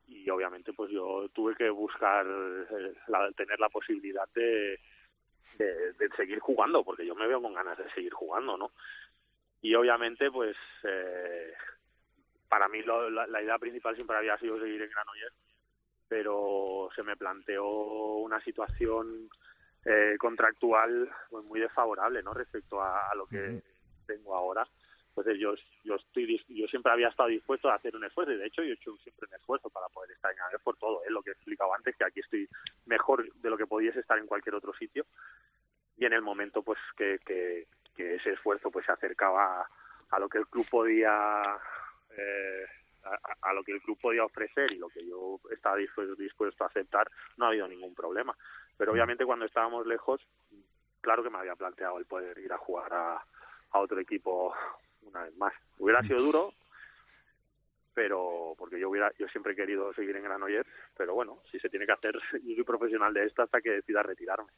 Y obviamente pues yo tuve que buscar eh, tener la posibilidad de, de, seguir jugando porque yo me veo con ganas de seguir jugando no y obviamente pues eh, para mí la, idea principal siempre había sido seguir en Granollers pero se me planteó una situación eh, contractual pues, muy desfavorable no respecto a, lo que tengo ahora. Entonces yo, yo estoy yo siempre había estado dispuesto a hacer un esfuerzo y de hecho yo he hecho siempre un esfuerzo para poder estar en Aves por todo, ¿eh? lo que he explicado antes, que aquí estoy mejor de lo que podías estar en cualquier otro sitio. Y en el momento pues que, que, ese esfuerzo pues se acercaba a, lo que el club podía eh, a, lo que el club podía ofrecer y lo que yo estaba dispuesto, dispuesto a aceptar no ha habido ningún problema pero obviamente cuando estábamos lejos claro que me había planteado el poder ir a jugar a, a otro equipo una vez más. Hubiera sido duro, pero porque yo hubiera yo siempre he querido seguir en Granollers, pero bueno, si se tiene que hacer, yo soy profesional de esto hasta que decida retirarme.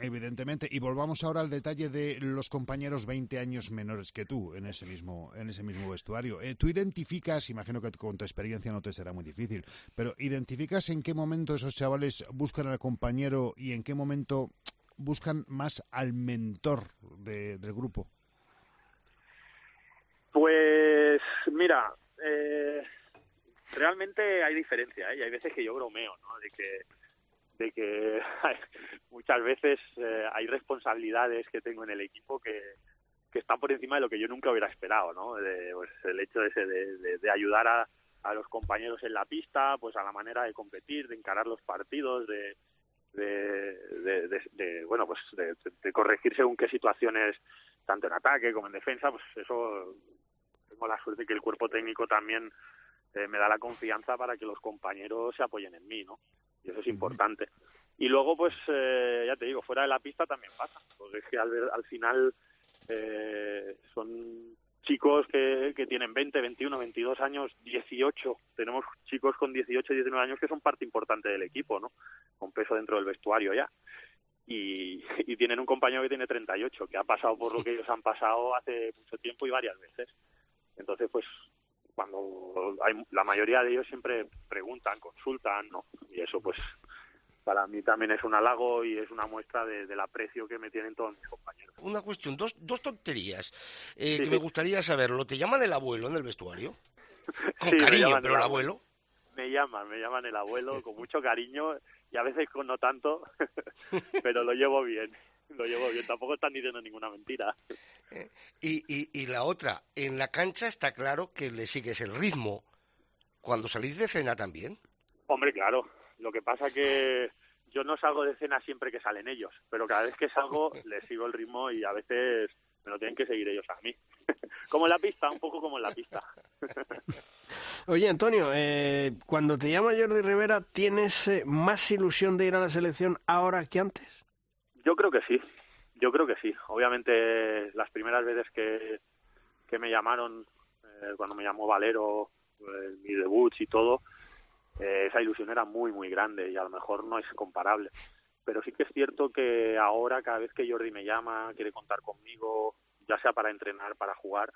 Evidentemente, y volvamos ahora al detalle de los compañeros 20 años menores que tú en ese mismo en ese mismo vestuario. Eh, tú identificas, imagino que con tu experiencia no te será muy difícil, pero identificas en qué momento esos chavales buscan al compañero y en qué momento buscan más al mentor del grupo. Pues mira, eh, realmente hay diferencia, ¿eh? y hay veces que yo bromeo, ¿no? De que, de que muchas veces eh, hay responsabilidades que tengo en el equipo que, que están por encima de lo que yo nunca hubiera esperado, ¿no? De, pues, el hecho ese de, de, ayudar a, a los compañeros en la pista, pues a la manera de competir, de encarar los partidos, de, de, de, de, bueno pues de, de, corregir según qué situaciones tanto en ataque como en defensa pues eso tengo la suerte que el cuerpo técnico también eh, me da la confianza para que los compañeros se apoyen en mí, ¿no? Y eso es importante. Y luego, pues, eh, ya te digo, fuera de la pista también pasa, porque es que al, al final eh, son chicos que, que tienen 20, 21, 22 años, 18. Tenemos chicos con 18, 19 años que son parte importante del equipo, ¿no? Con peso dentro del vestuario ya. Y, y tienen un compañero que tiene 38, que ha pasado por lo que ellos han pasado hace mucho tiempo y varias veces. Entonces, pues cuando hay la mayoría de ellos siempre preguntan, consultan, ¿no? Y eso pues para mí también es un halago y es una muestra de, del aprecio que me tienen todos mis compañeros. Una cuestión, dos, dos tonterías eh, que me gustaría saberlo. ¿Te llaman el abuelo en el vestuario? Con cariño, pero el abuelo. Me llaman, me llaman el abuelo con mucho cariño y a veces con no tanto, pero lo llevo bien lo llevo bien, tampoco están diciendo ninguna mentira. Eh, y, y, y la otra, en la cancha está claro que le sigues el ritmo. Cuando salís de cena también. Hombre, claro. Lo que pasa que yo no salgo de cena siempre que salen ellos, pero cada vez que salgo les sigo el ritmo y a veces me lo tienen que seguir ellos a mí. como en la pista, un poco como en la pista. Oye, Antonio, eh, cuando te llama Jordi Rivera, ¿tienes eh, más ilusión de ir a la selección ahora que antes? Yo creo que sí, yo creo que sí. Obviamente las primeras veces que, que me llamaron, eh, cuando me llamó Valero, eh, mi debut y todo, eh, esa ilusión era muy, muy grande y a lo mejor no es comparable. Pero sí que es cierto que ahora cada vez que Jordi me llama, quiere contar conmigo, ya sea para entrenar, para jugar,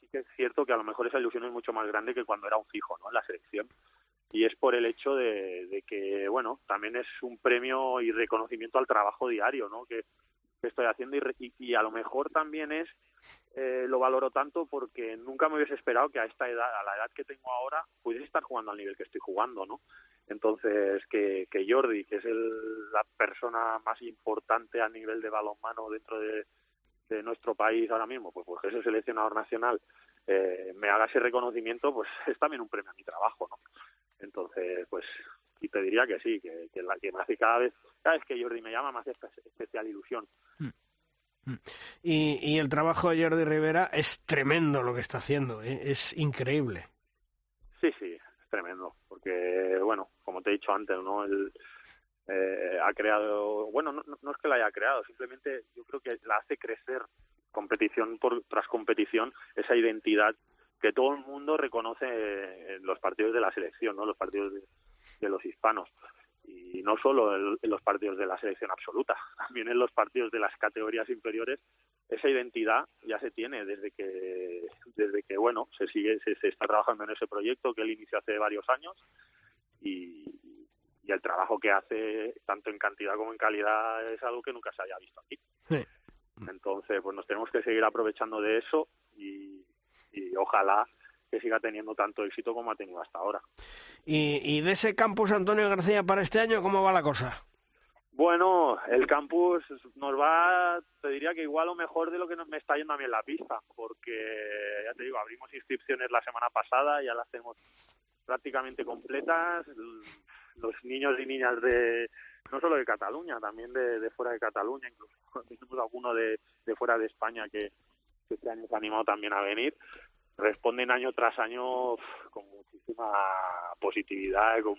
sí que es cierto que a lo mejor esa ilusión es mucho más grande que cuando era un fijo ¿no? en la selección y es por el hecho de, que, bueno, también es un premio y reconocimiento al trabajo diario, ¿no? Que, estoy haciendo y, y, a lo mejor también es, eh, lo valoro tanto porque nunca me hubiese esperado que a esta edad, a la edad que tengo ahora, pudiese estar jugando al nivel que estoy jugando, ¿no? Entonces, que, que Jordi, que es el, la persona más importante a nivel de balonmano dentro de, de nuestro país ahora mismo, pues porque es el seleccionador nacional, eh, me haga ese reconocimiento, pues es también un premio a mi trabajo, ¿no? Entonces, pues, y te diría que sí, que, que, la, que me hace cada vez, cada vez que Jordi me llama, me hace especial ilusión. Mm. Mm. Y, y el trabajo de Jordi Rivera es tremendo lo que está haciendo, ¿eh? es increíble. Sí, sí, es tremendo, porque, bueno, como te he dicho antes, ¿no? El, eh, ha creado, bueno, no, no es que la haya creado, simplemente yo creo que la hace crecer competición por, tras competición, esa identidad que todo el mundo reconoce en los partidos de la selección, ¿no? Los partidos de, los hispanos. Y no solo en los partidos de la selección absoluta, también en los partidos de las categorías inferiores, esa identidad ya se tiene desde que desde que bueno se sigue se, está trabajando en ese proyecto que él inició hace varios años y, y, el trabajo que hace tanto en cantidad como en calidad es algo que nunca se haya visto aquí entonces pues nos tenemos que seguir aprovechando de eso y, y ojalá que siga teniendo tanto éxito como ha tenido hasta ahora. ¿Y, y de ese campus Antonio García para este año cómo va la cosa? Bueno, el campus nos va, te diría que igual o mejor de lo que nos me está yendo a mí en la pista, porque ya te digo, abrimos inscripciones la semana pasada, ya las tenemos prácticamente completas. Los niños y niñas de, no solo de Cataluña, también de, fuera de Cataluña, incluso tenemos alguno de, de fuera de España que, que este año se ha animado también a venir responden año tras año con muchísima positividad, con,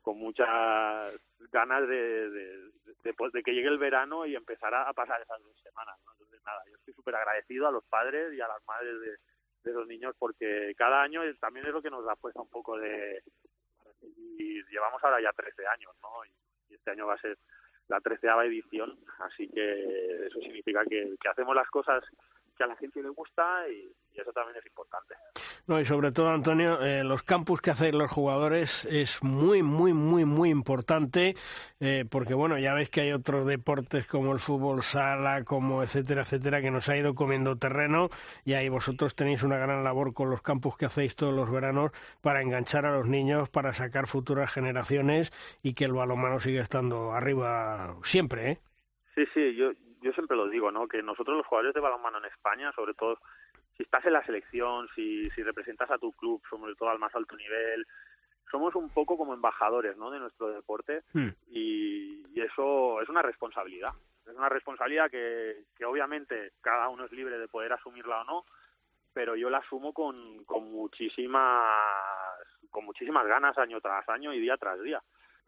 con muchas ganas de, de, pues, de, que llegue el verano y empezar a pasar esas dos semanas. Entonces, nada, yo estoy súper agradecido a los padres y a las madres de, de los niños porque cada año también es lo que nos da puesta un poco de... Llevamos ahora ya 13 años, ¿no? Y, este año va a ser la treceava edición, así que eso significa que hacemos las cosas que a la gente le gusta y, eso también es importante. No, y sobre todo, Antonio, eh, los campus que hacen los jugadores es muy, muy, muy, muy importante, eh, porque bueno, ya ves que hay otros deportes como el fútbol sala, como etcétera, etcétera, que nos ha ido comiendo terreno, y ahí vosotros tenéis una gran labor con los campus que hacéis todos los veranos para enganchar a los niños, para sacar futuras generaciones y que el balonmano siga estando arriba siempre, ¿eh? Sí, sí, yo, yo siempre lo digo, ¿no? Que nosotros los jugadores de balonmano en España, sobre todo si estás en la selección, si, si representas a tu club, sobre todo al más alto nivel, somos un poco como embajadores, ¿no? De nuestro deporte hmm. y, y, eso es una responsabilidad. Es una responsabilidad que, que obviamente cada uno es libre de poder asumirla o no, pero yo la asumo con, con muchísimas con muchísimas ganas año tras año y día tras día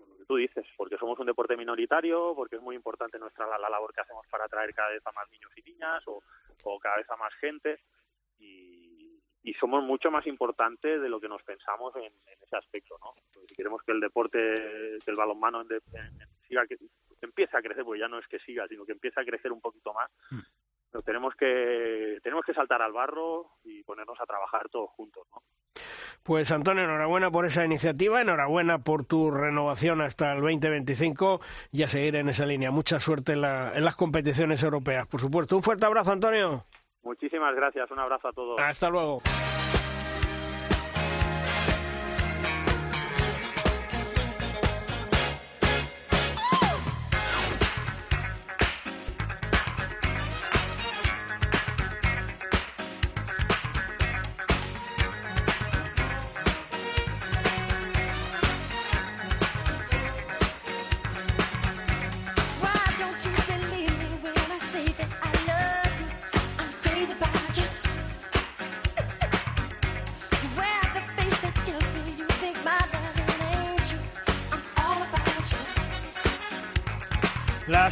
lo que tú dices, porque somos un deporte minoritario, porque es muy importante nuestra la, labor que hacemos para atraer cada vez a más niños y niñas o, o cada vez a más gente y, y somos mucho más importantes de lo que nos pensamos en, ese aspecto, ¿no? si queremos que el deporte del balonmano siga que empiece a crecer, pues ya no es que siga, sino que empiece a crecer un poquito más. Mm. tenemos que tenemos que saltar al barro y ponernos a trabajar todos juntos, ¿no? Pues Antonio, enhorabuena por esa iniciativa, enhorabuena por tu renovación hasta el 2025 y a seguir en esa línea. Mucha suerte en, las competiciones europeas, por supuesto. Un fuerte abrazo, Antonio. Muchísimas gracias, un abrazo a todos. Hasta luego.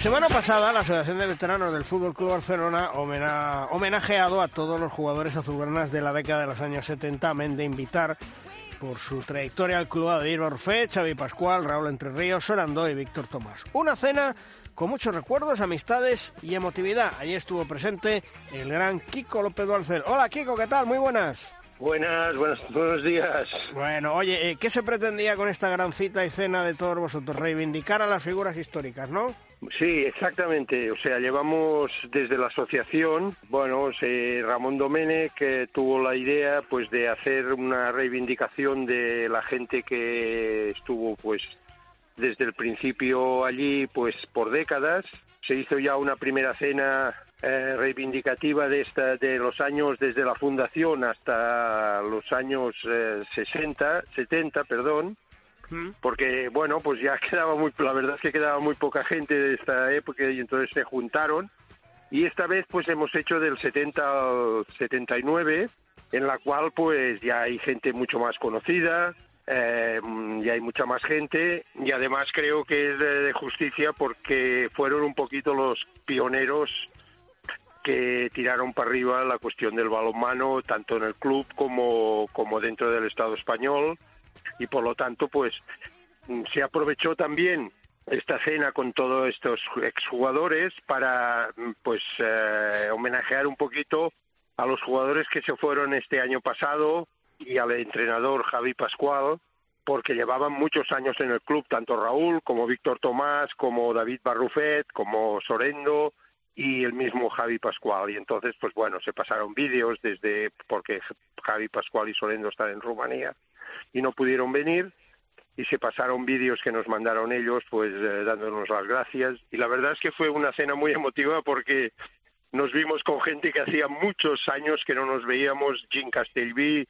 Semana pasada, la Asociación de Veteranos del Fútbol Club Barcelona homenajeado a todos los jugadores azulgranas de la década de los años 70, amén de invitar por su trayectoria al club a Ir Orfe, Xavi Pascual, Raúl Entre Ríos, Sorando y Víctor Tomás. Una cena con muchos recuerdos, amistades y emotividad. Allí estuvo presente el gran Kiko López Dualcel. Hola Kiko, ¿qué tal? Muy buenas. Buenas, buenos, buenos días. Bueno, oye, eh, ¿qué se pretendía con esta gran cita y cena de todos vosotros? Reivindicar a las figuras históricas, ¿no? Sí, exactamente. O sea, llevamos desde la asociación, bueno, Ramón Domenech que tuvo la idea pues de hacer una reivindicación de la gente que estuvo pues desde el principio allí pues por décadas. Se hizo ya una primera cena eh, reivindicativa de, esta, de los años desde la fundación hasta los años 60, eh, 70, perdón, porque bueno, pues ya quedaba muy, la verdad es que quedaba muy poca gente de esta época y entonces se juntaron. Y esta vez pues hemos hecho del 70 al 79 en la cual pues ya hay gente mucho más conocida, eh, ya hay mucha más gente y además creo que es de justicia porque fueron un poquito los pioneros que tiraron para arriba la cuestión del balonmano, tanto en el club como, como dentro del Estado español, y por lo tanto, pues se aprovechó también esta cena con todos estos exjugadores para pues eh, homenajear un poquito a los jugadores que se fueron este año pasado y al entrenador Javi Pascual porque llevaban muchos años en el club, tanto Raúl como Víctor Tomás, como David Barrufet, como Sorendo y el mismo Javi Pascual. Y entonces, pues bueno, se pasaron vídeos desde, porque Javi Pascual y Sorendo están en Rumanía y no pudieron venir, y se pasaron vídeos que nos mandaron ellos, pues eh, dándonos las gracias. Y la verdad es que fue una cena muy emotiva porque nos vimos con gente que hacía muchos años que no nos veíamos, Jim Castelví,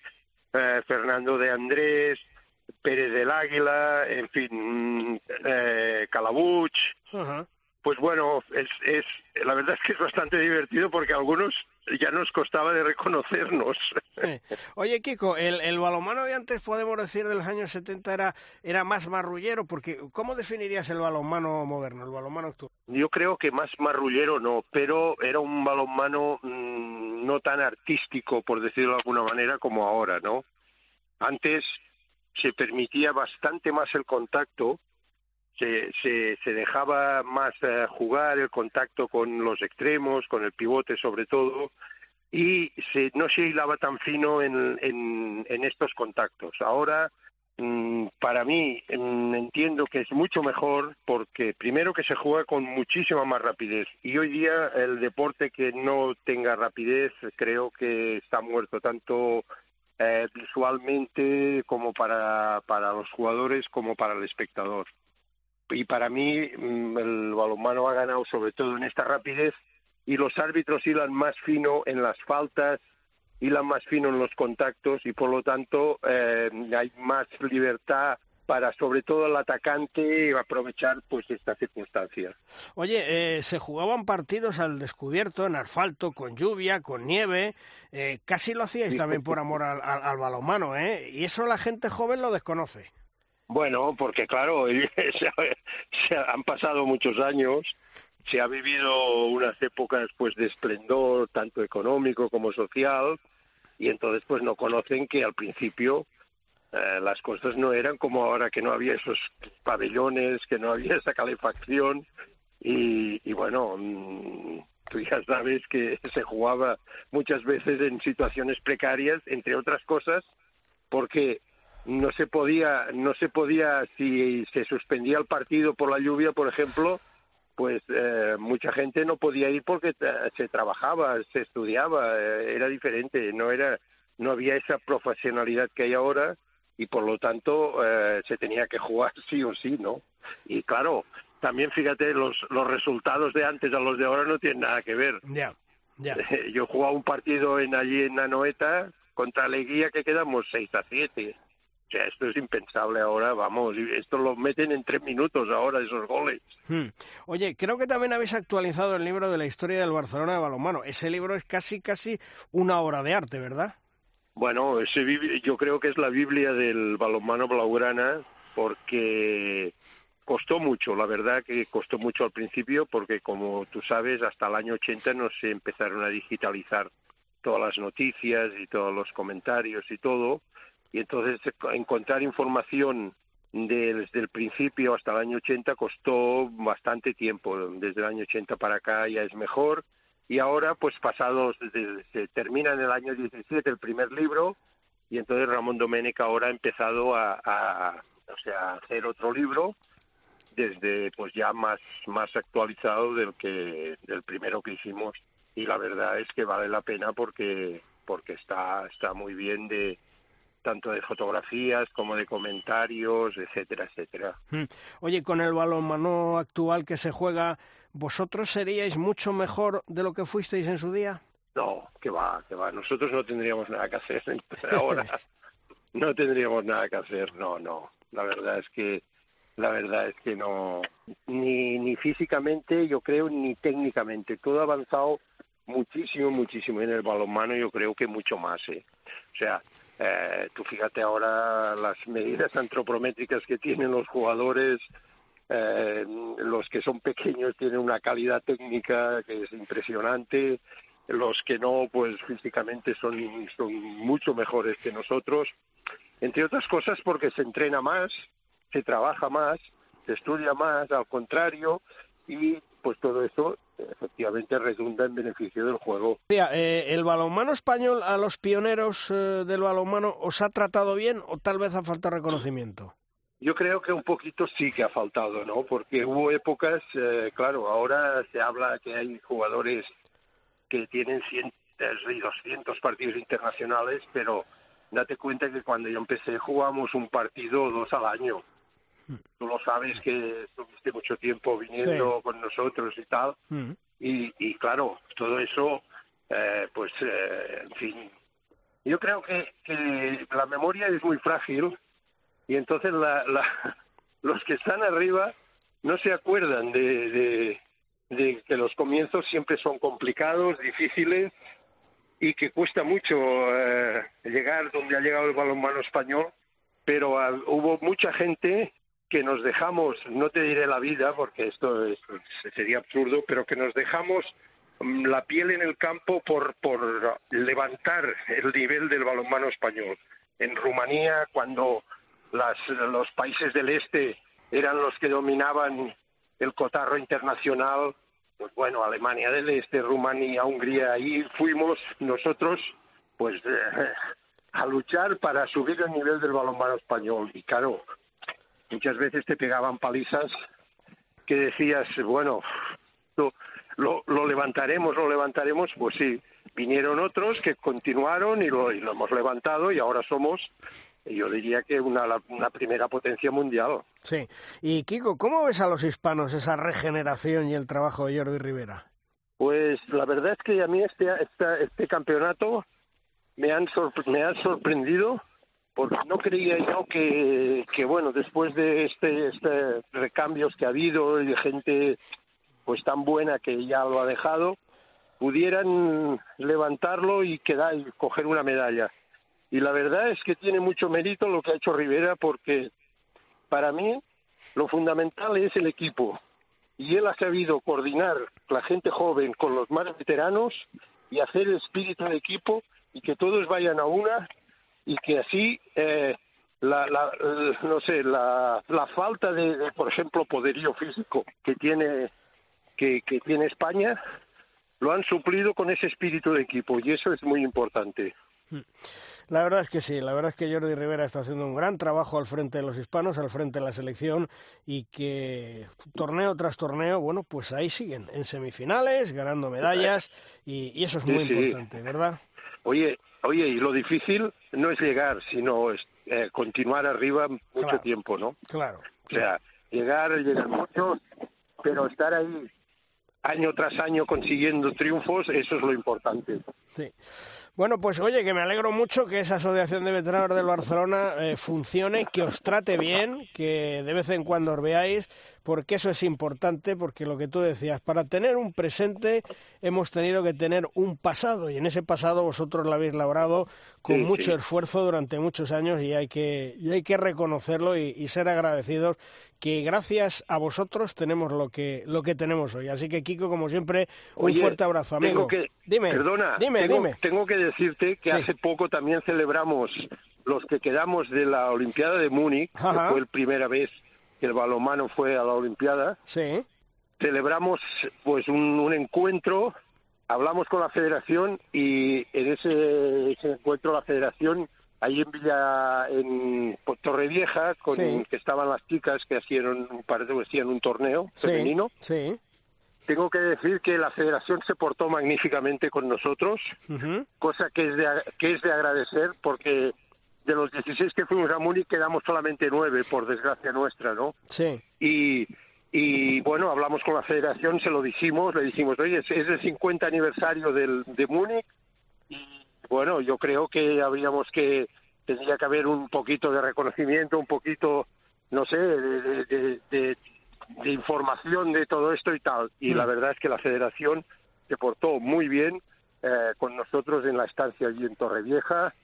eh, Fernando de Andrés, Pérez del Águila, en fin, eh, Calabuch. Pues bueno, es, es, la verdad es que es bastante divertido porque algunos ya nos costaba de reconocernos. Oye, Kiko, el, el balonmano de antes, podemos decir, de los años 70 era, era más marrullero, porque ¿cómo definirías el balonmano moderno, el balonmano actual? Yo creo que más marrullero no, pero era un balonmano mmm, no tan artístico, por decirlo de alguna manera, como ahora, ¿no? Antes se permitía bastante más el contacto, se, se, dejaba más uh, jugar el contacto con los extremos, con el pivote sobre todo, y se, no se hilaba tan fino en, estos contactos. Ahora, mmm, para mí, mmm, entiendo que es mucho mejor porque primero que se juega con muchísima más rapidez y hoy día el deporte que no tenga rapidez creo que está muerto tanto eh, visualmente como para, para los jugadores como para el espectador. Y para mí mm, el balonmano ha ganado sobre todo en esta rapidez y los árbitros hilan más fino en las faltas, hilan más fino en los contactos y por lo tanto eh, hay más libertad para sobre todo el atacante aprovechar pues estas circunstancias. Oye, eh, se jugaban partidos al descubierto, en asfalto, con lluvia, con nieve, eh, casi lo hacíais sí, también por amor al, al, al, balonmano, ¿eh? Y eso la gente joven lo desconoce. Bueno, porque claro, se, se han pasado muchos años, se ha vivido unas épocas pues de esplendor, tanto económico como social, y entonces pues no conocen que al principio eh, las cosas no eran como ahora que no había esos pabellones, que no había esa calefacción y, y bueno, mmm, tú ya sabes que se jugaba muchas veces en situaciones precarias, entre otras cosas, porque no se podía, no se podía, si se suspendía el partido por la lluvia, por ejemplo, pues eh, mucha gente no podía ir porque se trabajaba, se estudiaba, eh, era diferente, no era, no había esa profesionalidad que hay ahora y por lo tanto eh, se tenía que jugar sí o sí, ¿no? Y claro, también fíjate, los, los resultados de antes a los de ahora no tienen nada que ver. Ya, ya. Yo jugaba un partido en allí en Anoeta contra Leguía que quedamos 6 a 7. O sea, esto es impensable ahora, vamos, esto lo meten en tres minutos ahora, esos goles. Hmm. Oye, creo que también habéis actualizado el libro de la historia del Barcelona de balonmano. Ese libro es casi, casi una obra de arte, ¿verdad? Bueno, ese, yo creo que es la Biblia del balonmano blaugrana porque costó mucho, la verdad que costó mucho al principio porque como tú sabes hasta el año 80 no se empezaron a digitalizar todas las noticias y todos los comentarios y todo y entonces encontrar información desde el principio hasta el año 80 costó bastante tiempo, desde el año 80 para acá ya es mejor. Y ahora pues pasados se termina en el año 17 el primer libro. Y entonces Ramón Domenech ahora ha empezado a, a o sea a hacer otro libro desde pues ya más más actualizado del que del primero que hicimos. Y la verdad es que vale la pena porque porque está está muy bien de tanto de fotografías como de comentarios, etcétera, etcétera. Oye, con el balonmano actual que se juega, ¿vosotros seríais mucho mejor de lo que fuisteis en su día? No, que va, que va. Nosotros no tendríamos nada que hacer ahora. no tendríamos nada que hacer, no, no. La verdad es que la verdad es que no ni ni físicamente, yo creo, ni técnicamente. Todo ha avanzado muchísimo, muchísimo en el balonmano, yo creo que mucho más, ¿eh? O sea, eh, tú fíjate ahora las medidas antropométricas que tienen los jugadores, eh, los que son pequeños tienen una calidad técnica que es impresionante, los que no, pues físicamente son, son mucho mejores que nosotros, entre otras cosas porque se entrena más, se trabaja más, se estudia más, al contrario, y pues todo eso efectivamente redunda en beneficio del juego. Eh, ¿El balonmano español a los pioneros eh, del balonmano os ha tratado bien o tal vez ha faltado reconocimiento? Yo creo que un poquito sí que ha faltado, ¿no? Porque hubo épocas, eh, claro, ahora se habla que hay jugadores que tienen cientos y doscientos partidos internacionales, pero date cuenta que cuando yo empecé jugamos un partido o dos al año. Tú lo sabes que estuviste mucho tiempo viniendo con nosotros y tal. Hmm. Y, y, claro, todo eso, eh, pues, eh, en fin. Yo creo que, que la memoria es muy frágil y entonces la, la, los que están arriba no se acuerdan de, de, que los comienzos siempre son complicados, difíciles y que cuesta mucho eh, llegar donde ha llegado el balonmano español, pero ah, hubo mucha gente que nos dejamos, no te diré la vida porque esto, sería absurdo, pero que nos dejamos mm, la piel en el campo por, por levantar el nivel del balonmano español. En Rumanía, cuando los países del este eran los que dominaban el cotarro internacional, pues bueno, Alemania del Este, Rumanía, Hungría, ahí fuimos nosotros, pues a luchar para subir el nivel del balonmano español. Y claro, muchas veces te pegaban palizas que decías, bueno, lo, lo, lo levantaremos, lo levantaremos, pues sí, vinieron otros que continuaron y lo, y lo hemos levantado y ahora somos yo diría que una, una primera potencia mundial. Sí. Y Kiko, ¿cómo ves a los hispanos esa regeneración y el trabajo de Jordi Rivera? Pues la verdad es que a mí este, este, este campeonato me han, me ha sorprendido porque no creía yo que, que bueno, después de este, este recambios que ha habido y de gente pues tan buena que ya lo ha dejado, pudieran levantarlo y quedar y coger una medalla. Y la verdad es que tiene mucho mérito lo que ha hecho Rivera porque para mí lo fundamental es el equipo. Y él ha sabido coordinar la gente joven con los más veteranos y hacer el espíritu de equipo y que todos vayan a una y que así eh, la, la, no sé la, la falta de, por ejemplo poderío físico que tiene que, que tiene España lo han suplido con ese espíritu de equipo y eso es muy importante. Hmm. La verdad es que sí, la verdad es que Jordi Rivera está haciendo un gran trabajo al frente de los hispanos, al frente de la selección y que torneo tras torneo, bueno, pues ahí siguen en semifinales, ganando medallas y, eso es muy importante, ¿verdad? Oye, oye, y lo difícil no es llegar, sino es, eh, continuar arriba mucho tiempo, ¿no? Claro. O sea, llegar, llegar mucho, pero estar ahí año tras año consiguiendo triunfos, eso es lo importante. Sí. Bueno, pues oye, que me alegro mucho que esa asociación de veteranos del Barcelona eh, funcione, que os trate bien, que de vez en cuando os veáis, porque eso es importante, porque lo que tú decías, para tener un presente hemos tenido que tener un pasado, y en ese pasado vosotros lo habéis labrado con mucho esfuerzo durante muchos años y hay que, y hay que reconocerlo y ser agradecidos que gracias a vosotros tenemos lo que lo que tenemos hoy. Así que Kiko, como siempre, un fuerte abrazo, amigo. Tengo que, dime, perdona, dime, tengo, dime. Tengo que decirte que hace poco también celebramos los que quedamos de la Olimpiada de Múnich, que fue la primera vez el balonmano fue a la Olimpiada. Sí. Celebramos pues un, un encuentro, hablamos con la Federación y en ese, ese encuentro la Federación ahí en Villa, en Torrevieja, con que estaban las chicas que hacían, parece que hacían un torneo femenino. Sí. Tengo que decir que la federación se portó magníficamente con nosotros, cosa que es, de, que es de agradecer porque de los 16 que fuimos a Múnich quedamos solamente nueve, por desgracia nuestra, ¿no? Sí. Y, y bueno, hablamos con la federación, se lo dijimos, le dijimos, oye, es, el 50 aniversario del, de Múnich y bueno, yo creo que habríamos que, tendría que haber un poquito de reconocimiento, un poquito, no sé, de, de, información de todo esto y tal. Y la mm. verdad es que la federación se portó muy bien eh, con nosotros en la estancia allí en Torrevieja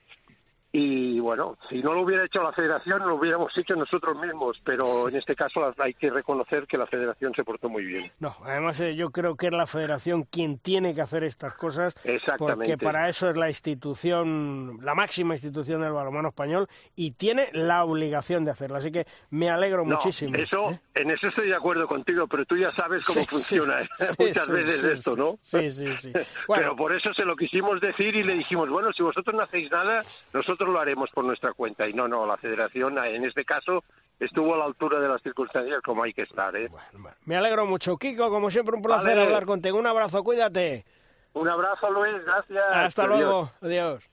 y bueno, si no lo hubiera hecho la federación, lo hubiéramos hecho nosotros mismos, pero en este caso hay que reconocer que la federación se portó muy bien. No, además eh, yo creo que es la federación quien tiene que hacer estas cosas, porque para eso es la institución, la máxima institución del balonmano español y tiene la obligación de hacerlo. Así que me alegro muchísimo. Eso, ¿eh? en eso estoy de acuerdo contigo, pero tú ya sabes cómo funciona ¿eh? muchas veces esto, ¿no? Sí, sí, sí. Pero por eso se lo quisimos decir y le dijimos, bueno, si vosotros no hacéis nada, nosotros lo haremos por nuestra cuenta. Y no, no, la federación en este caso estuvo a la altura de las circunstancias como hay que estar. ¿eh? me alegro mucho. Kiko, como siempre, un placer hablar contigo. Un abrazo, cuídate. Un abrazo, Luis, gracias. Hasta luego, adiós.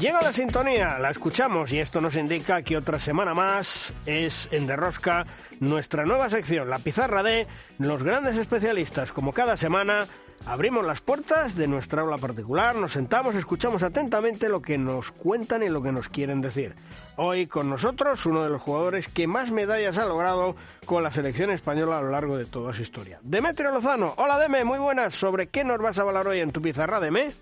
Llega la sintonía, la escuchamos y esto nos indica que otra semana más es en Derrosca nuestra nueva sección, la pizarra de los grandes especialistas. Como cada semana, abrimos las puertas de nuestra aula particular, nos sentamos, escuchamos atentamente lo que nos cuentan y lo que nos quieren decir. Hoy con nosotros uno de los jugadores que más medallas ha logrado con la selección española a lo largo de toda su historia. Demetrio Lozano, hola Deme, muy buenas. ¿Sobre qué nos vas a hablar hoy en tu pizarra, Deme?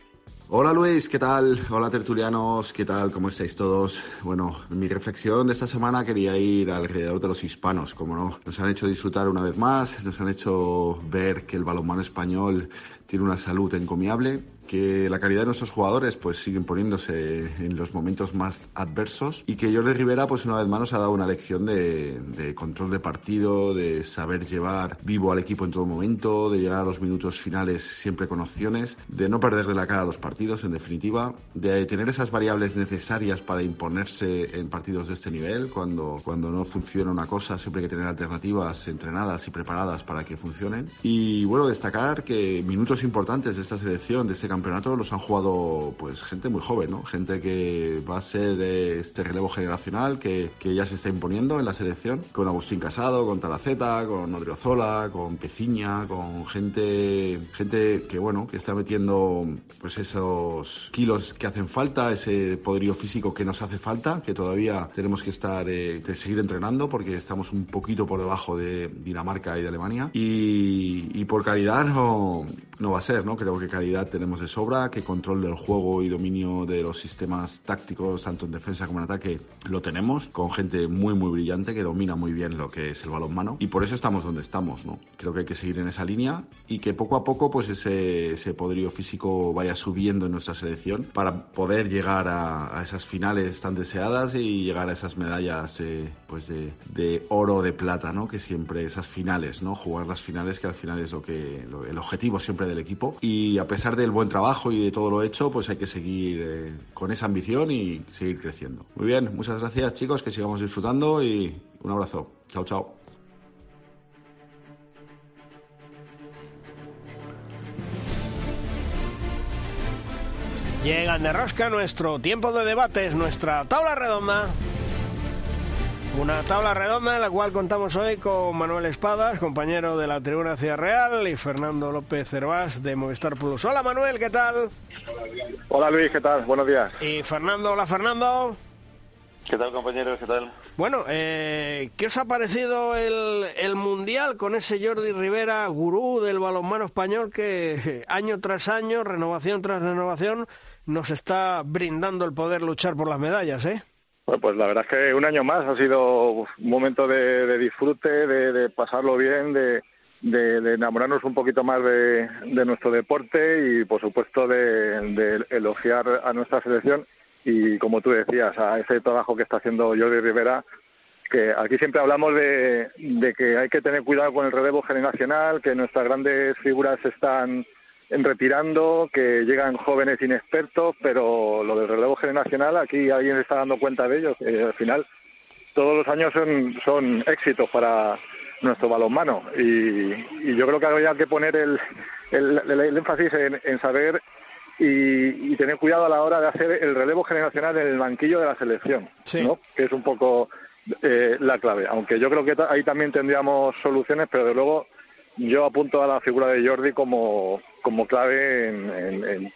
Hola Luis, ¿qué tal? Hola tertulianos, ¿qué tal? ¿Cómo estáis todos? Bueno, mi reflexión de esta semana quería ir alrededor de los hispanos, como no. Nos han hecho disfrutar una vez más, nos han hecho ver que el balonmano español tiene una salud encomiable que la calidad de nuestros jugadores pues siguen poniéndose en los momentos más adversos y que Jordi Rivera pues una vez más nos ha dado una lección de, de, control de partido, de saber llevar vivo al equipo en todo momento, de llegar a los minutos finales siempre con opciones, de no perderle la cara a los partidos en definitiva, de tener esas variables necesarias para imponerse en partidos de este nivel, cuando, cuando no funciona una cosa siempre hay que tener alternativas entrenadas y preparadas para que funcionen. Y bueno destacar que minutos importantes de esta selección, de este campeonato campeonato los han jugado pues gente muy joven, ¿no? Gente que va a ser este relevo generacional que, que ya se está imponiendo en la selección, con Agustín Casado, con Talaceta, con Odriozola, con Peciña, con gente, gente que bueno, que está metiendo pues esos kilos que hacen falta, ese poderío físico que nos hace falta, que todavía tenemos que estar, eh, seguir entrenando porque estamos un poquito por debajo de Dinamarca y de Alemania y, y por calidad no, no va a ser, ¿no? Creo que calidad tenemos de sobra, que control del juego y dominio de los sistemas tácticos, tanto en defensa como en ataque, lo tenemos, con gente muy, muy brillante que domina muy bien lo que es el balonmano y por eso estamos donde estamos, ¿no? Creo que hay que seguir en esa línea y que poco a poco, pues ese, ese poderío físico vaya subiendo en nuestra selección para poder llegar a, esas finales tan deseadas y llegar a esas medallas, eh, pues de, de, oro, de plata, ¿no? Que siempre esas finales, ¿no? Jugar las finales, que al final es lo que, el objetivo siempre del equipo. Y a pesar del buen trabajo y de todo lo hecho, pues hay que seguir eh, con esa ambición y seguir creciendo. Muy bien, muchas gracias chicos, que sigamos disfrutando y un abrazo. Chao, chao. Llegan de rosca nuestro tiempo de debates, nuestra tabla redonda. Una tabla redonda en la cual contamos hoy con Manuel Espadas, compañero de la Tribuna Ciudad Real, y Fernando López Cervás de Movistar Plus. Hola Manuel, ¿qué tal? Hola Luis, ¿qué tal? Buenos días. Y Fernando, hola Fernando. ¿Qué tal compañeros? ¿Qué tal? Bueno, eh, ¿qué os ha parecido el, el Mundial con ese Jordi Rivera, gurú del balonmano español que año tras año, renovación tras renovación, nos está brindando el poder luchar por las medallas, eh? Bueno, pues la verdad es que un año más ha sido un momento de, disfrute, de, pasarlo bien, de, enamorarnos un poquito más de, nuestro deporte y, por supuesto, de, elogiar a nuestra selección. Y, como tú decías, a ese trabajo que está haciendo Jordi Rivera, que aquí siempre hablamos de, que hay que tener cuidado con el relevo generacional, que nuestras grandes figuras están retirando, que llegan jóvenes inexpertos, pero lo del relevo generacional, aquí alguien está dando cuenta de ello. al final, todos los años son, son éxitos para nuestro balonmano y, yo creo que habría que poner el, el, énfasis en, saber y, tener cuidado a la hora de hacer el relevo generacional en el banquillo de la selección, ¿no? que es un poco eh, la clave. Aunque yo creo que ahí también tendríamos soluciones, pero de luego yo apunto a la figura de Jordi como, como clave en, en,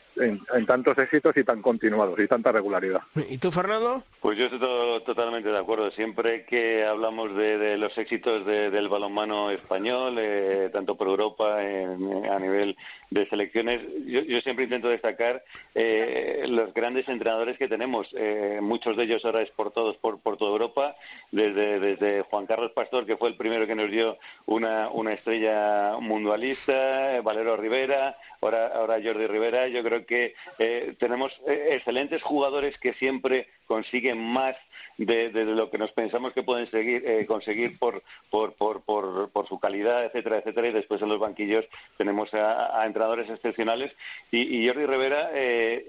tantos éxitos y tan continuados y tanta regularidad. ¿Y tú, Fernando? Pues yo estoy totalmente de acuerdo. Siempre que hablamos de, los éxitos del balonmano español, eh, tanto por Europa a nivel de selecciones, yo, siempre intento destacar eh, los grandes entrenadores que tenemos. Eh, muchos de ellos ahora exportados por, por toda Europa, desde, desde Juan Carlos Pastor, que fue el primero que nos dio una, una estrella mundialista, Valero Rivera, ahora, ahora Jordi Rivera. Yo creo que eh, tenemos eh, excelentes jugadores que siempre consiguen más de, lo que nos pensamos que pueden seguir, eh, conseguir por, por, por, por, su calidad, etcétera, etcétera. Y después en los banquillos tenemos a, entrenadores excepcionales. Y, Jordi Rivera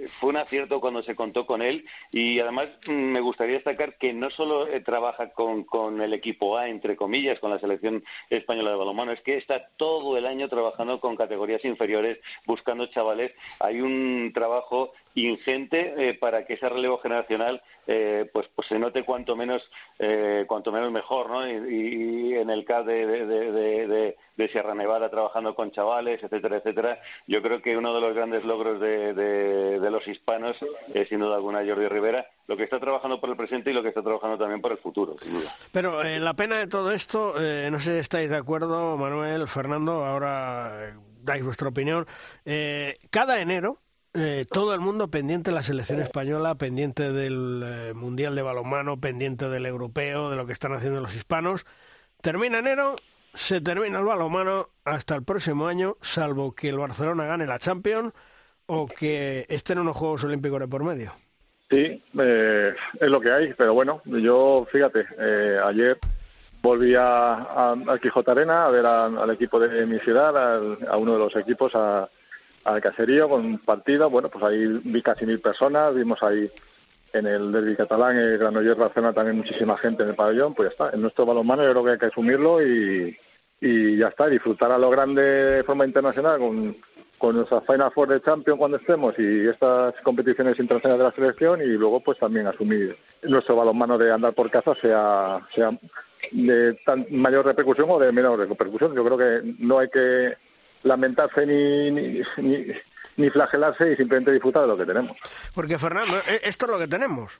fue un acierto cuando se contó con él. Y además mm, me gustaría destacar que no solo trabaja con, con el equipo A, entre comillas, con la selección española de balonmano, es que está todo el año trabajando con categorías inferiores, buscando chavales. Hay un trabajo ingente eh, para que ese relevo generacional eh, pues pues se note cuanto menos eh, cuanto menos mejor no y, en el caso de, de, de, Sierra Nevada trabajando con chavales etcétera etcétera yo creo que uno de los grandes logros de, los hispanos es sin duda alguna Jordi Rivera lo que está trabajando por el presente y lo que está trabajando también por el futuro sin duda. Pero la pena de todo esto no sé si estáis de acuerdo Manuel Fernando ahora dais vuestra opinión. Cada enero eh, todo el mundo pendiente de la selección española, pendiente del eh, Mundial de Balonmano, pendiente del europeo, de lo que están haciendo los hispanos. Termina enero, se termina el balonmano hasta el próximo año, salvo que el Barcelona gane la Champions o que estén unos Juegos Olímpicos de por medio. Sí, eh, es lo que hay, pero bueno, yo fíjate, ayer volví a, a, Quijote Arena a ver al equipo de mi ciudad, a uno de los equipos, a al caserío con partido. Bueno, pues ahí vi casi mil personas, vimos ahí en el derby catalán, el Granollers Barcelona también muchísima gente en el pabellón, pues ya está. En nuestro balonmano yo creo que hay que asumirlo y, y ya está, disfrutar a lo grande de forma internacional con, con nuestra Final Four de Champions cuando estemos y estas competiciones internacionales de la selección y luego pues también asumir nuestro balonmano de andar por casa sea, sea de tan mayor repercusión o de menor repercusión. Yo creo que no hay que lamentarse ni, ni, ni, ni flagelarse y simplemente disfrutar de lo que tenemos. Porque, Fernando, e-, esto es lo que tenemos.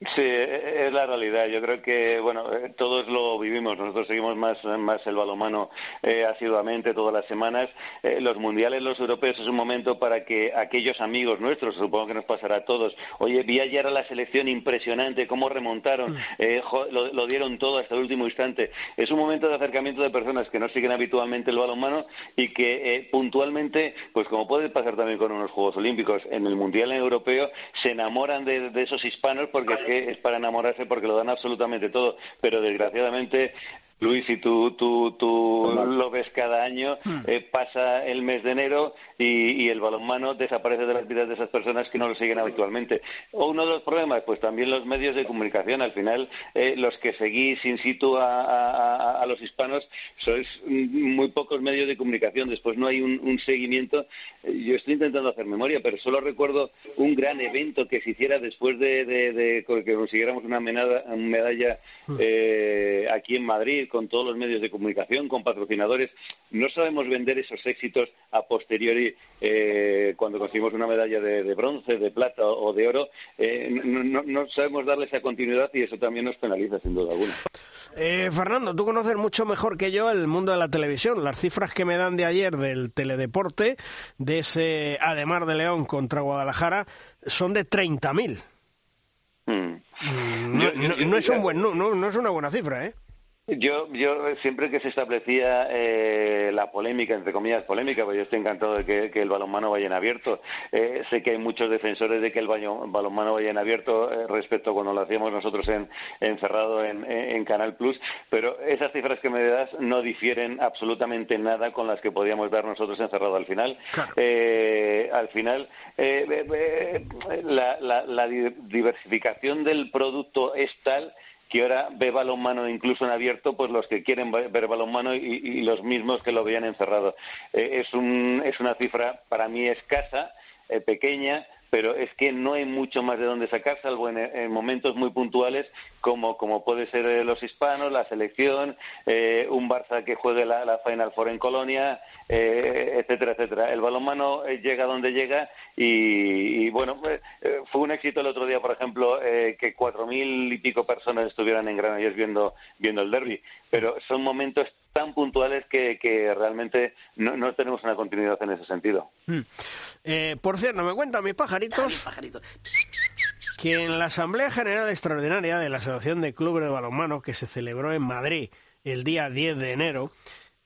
Sí, es la realidad. Yo creo que, bueno, eh, todos lo vivimos. Nosotros seguimos más, más el balomano eh, asiduamente todas las semanas. Eh, los mundiales, los europeos, es un momento para que aquellos amigos nuestros, supongo que nos pasará a todos, oye, vi ayer a la selección impresionante, cómo remontaron, mm. eh, lo, dieron todo hasta el último instante. Es un momento de acercamiento de personas que no siguen habitualmente el balonmano y que puntualmente, pues como puede pasar también con unos Juegos Olímpicos, en el mundial europeo se enamoran de, de esos hispanos porque es para enamorarse porque lo dan absolutamente todo, pero desgraciadamente Luis, si tú, tú, tú lo ves cada año, hmm. eh, pasa el mes de enero y, el balonmano desaparece de las vidas de esas personas que no lo siguen habitualmente. O uno de los problemas, pues también los medios de comunicación. Al final, eh, los que seguís in situ a, los hispanos sois muy pocos medios de comunicación. Después no hay un, seguimiento. Yo estoy intentando hacer memoria, pero solo recuerdo un gran evento que se hiciera después de, que consiguiéramos una medalla, hmm. eh, aquí en Madrid con todos los medios de comunicación, con patrocinadores. No sabemos vender esos éxitos a posteriori eh, cuando conseguimos una medalla de, bronce, de plata o de oro. Eh, no, sabemos darle esa continuidad y eso también nos penaliza, sin duda alguna. Eh, Fernando, tú conoces mucho mejor que yo el mundo de la televisión. Las cifras que me dan de ayer del teledeporte, de ese Ademar de León contra Guadalajara, son de 30.000. Mm. Mm, no, no, es un buen, no, no es una buena cifra, ¿eh? Yo, yo siempre que se establecía eh, la polémica, entre comillas polémica, pues yo estoy encantado de que, el balonmano vaya en abierto. Eh, sé que hay muchos defensores de que el balonmano vaya en abierto eh, respecto a cuando lo hacíamos nosotros en, encerrado en, en, Canal Plus, pero esas cifras que me das no difieren absolutamente nada con las que podíamos dar nosotros encerrado al final. al final, la, la, la diversificación del producto es tal que ahora ve balonmano incluso en abierto, pues los que quieren ver balonmano y, y los mismos que lo veían encerrado. Eh, es, un, es una cifra para mí escasa, eh, pequeña, pero es que no hay mucho más de dónde sacar, salvo en, momentos muy puntuales como, como puede ser eh, los hispanos, la selección, eh, un Barça que juegue la, Final Four en Colonia, eh, etcétera, etcétera. El balonmano llega donde llega y, bueno, fue un éxito el otro día, por ejemplo, que cuatro mil y pico personas estuvieran en Granollers viendo, viendo el derby, pero son momentos tan puntuales que, realmente no, tenemos una continuidad en ese sentido. Hmm. Eh, por cierto, me cuentan mis pajaritos, que en la Asamblea General Extraordinaria de la Asociación de Clubes de Balonmano que se celebró en Madrid el día 10 de enero,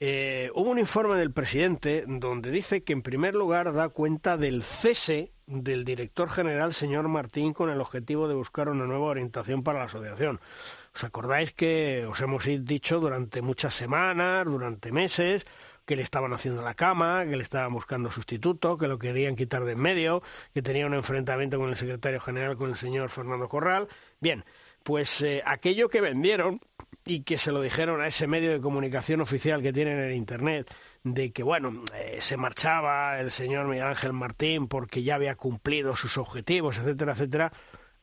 eh, hubo un informe del presidente donde dice que en primer lugar da cuenta del cese del director general, señor Martín, con el objetivo de buscar una nueva orientación para la asociación. ¿Os acordáis que os hemos dicho durante muchas semanas, durante meses, que le estaban haciendo la cama, que le estaban buscando sustituto, que lo querían quitar de en medio, que tenía un enfrentamiento con el secretario general, con el señor Fernando Corral? Bien, pues eh, aquello que vendieron y que se lo dijeron a ese medio de comunicación oficial que tienen en Internet, de que, bueno, eh, se marchaba el señor Miguel Ángel Martín porque ya había cumplido sus objetivos, etcétera, etcétera.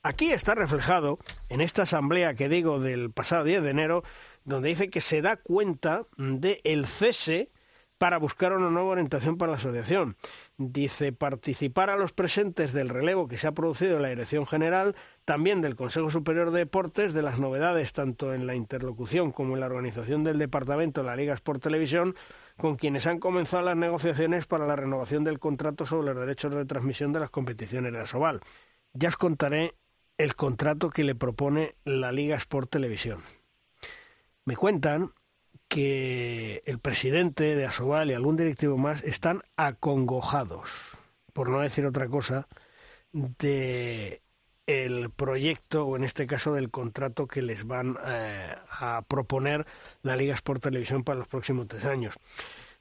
Aquí está reflejado en esta asamblea que digo del pasado 10 de enero, donde dice que se da cuenta del el cese para buscar una nueva orientación para la asociación. Dice participar a los presentes del relevo que se ha producido en la Dirección General, también del Consejo Superior de Deportes, de las novedades tanto en la interlocución como en la organización del departamento de la Liga Sport Televisión, con quienes han comenzado las negociaciones para la renovación del contrato sobre los derechos de transmisión de las competiciones de la Soval. Ya os contaré el contrato que le propone la Liga Sport Televisión. Me cuentan que el presidente de Asobal y algún directivo más están acongojados, por no decir otra cosa, de el proyecto o en este caso del contrato que les van eh, a proponer la Liga Sport Televisión para los próximos tres años.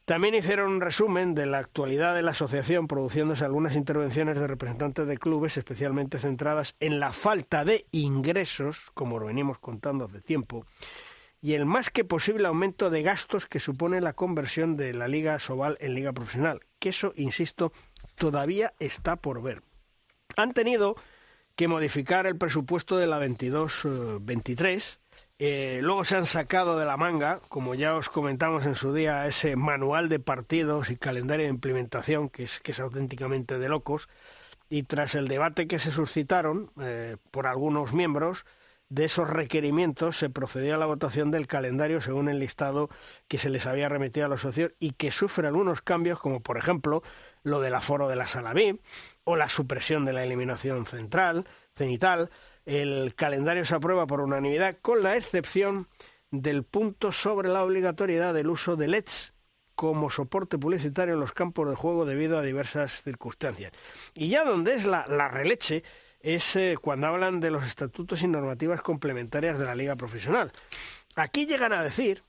También hicieron un resumen de la actualidad de la asociación, produciéndose algunas intervenciones de representantes de clubes, especialmente centradas en la falta de ingresos, como lo venimos contando hace tiempo, y el más que posible aumento de gastos que supone la conversión de la Liga Sobal en Liga Profesional, que eso, insisto, todavía está por ver. Han tenido que modificar el presupuesto de la 22-23. Eh, luego se han sacado de la manga, como ya os comentamos en su día, ese manual de partidos y calendario de implementación que es, que es auténticamente de locos. Y tras el debate que se suscitaron eh, por algunos miembros, de esos requerimientos se procedió a la votación del calendario según el listado que se les había remitido a los socios y que sufre algunos cambios, como por ejemplo lo del aforo de la sala B o la supresión de la eliminación central, cenital. El calendario se aprueba por unanimidad, con la excepción del punto sobre la obligatoriedad del uso de LEDs como soporte publicitario en los campos de juego debido a diversas circunstancias. Y ya donde es la, la releche es eh, cuando hablan de los estatutos y normativas complementarias de la liga profesional. Aquí llegan a decir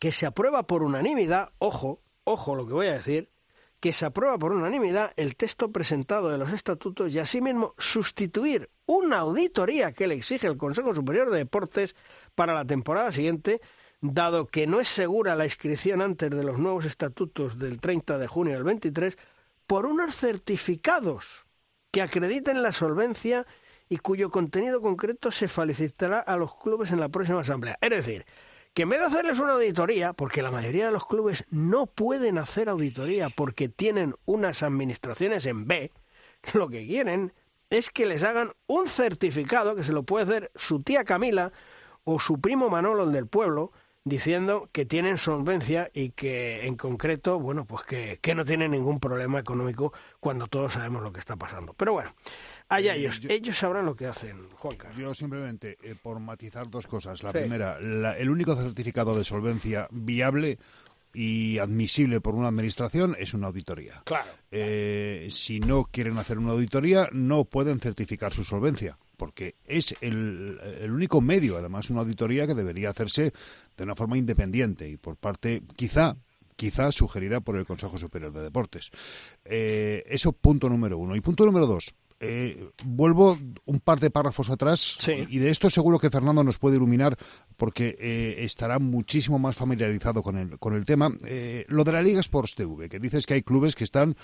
que se aprueba por unanimidad, ojo, ojo lo que voy a decir, que se aprueba por unanimidad el texto presentado de los estatutos y asimismo sustituir una auditoría que le exige el Consejo Superior de Deportes para la temporada siguiente, dado que no es segura la inscripción antes de los nuevos estatutos del 30 de junio del 23, por unos certificados que acrediten la solvencia y cuyo contenido concreto se felicitará a los clubes en la próxima asamblea. Es decir, que en vez de hacerles una auditoría, porque la mayoría de los clubes no pueden hacer auditoría porque tienen unas administraciones en B, lo que quieren es que les hagan un certificado que se lo puede hacer su tía Camila o su primo Manolo, el del pueblo, diciendo que tienen solvencia y que en concreto, bueno, pues que, no tienen ningún problema económico cuando todos sabemos lo que está pasando. Pero bueno, allá eh, ellos, ellos sabrán lo que hacen, Juan Carlos. Yo simplemente, eh, por matizar dos cosas. La primera, el único certificado de solvencia viable y admisible por una administración es una auditoría. Claro. Eh, si no quieren hacer una auditoría, no pueden certificar su solvencia porque es el, único medio, además, una auditoría que debería hacerse de una forma independiente y por parte, quizá, quizá sugerida por el Consejo Superior de Deportes. Eh, eso punto número uno. Y punto número dos, eh, vuelvo un par de párrafos atrás y de esto seguro que Fernando nos puede iluminar porque eh, estará muchísimo más familiarizado con el, con el tema. Eh, lo de la Liga Sports TV, que dices que hay clubes que están,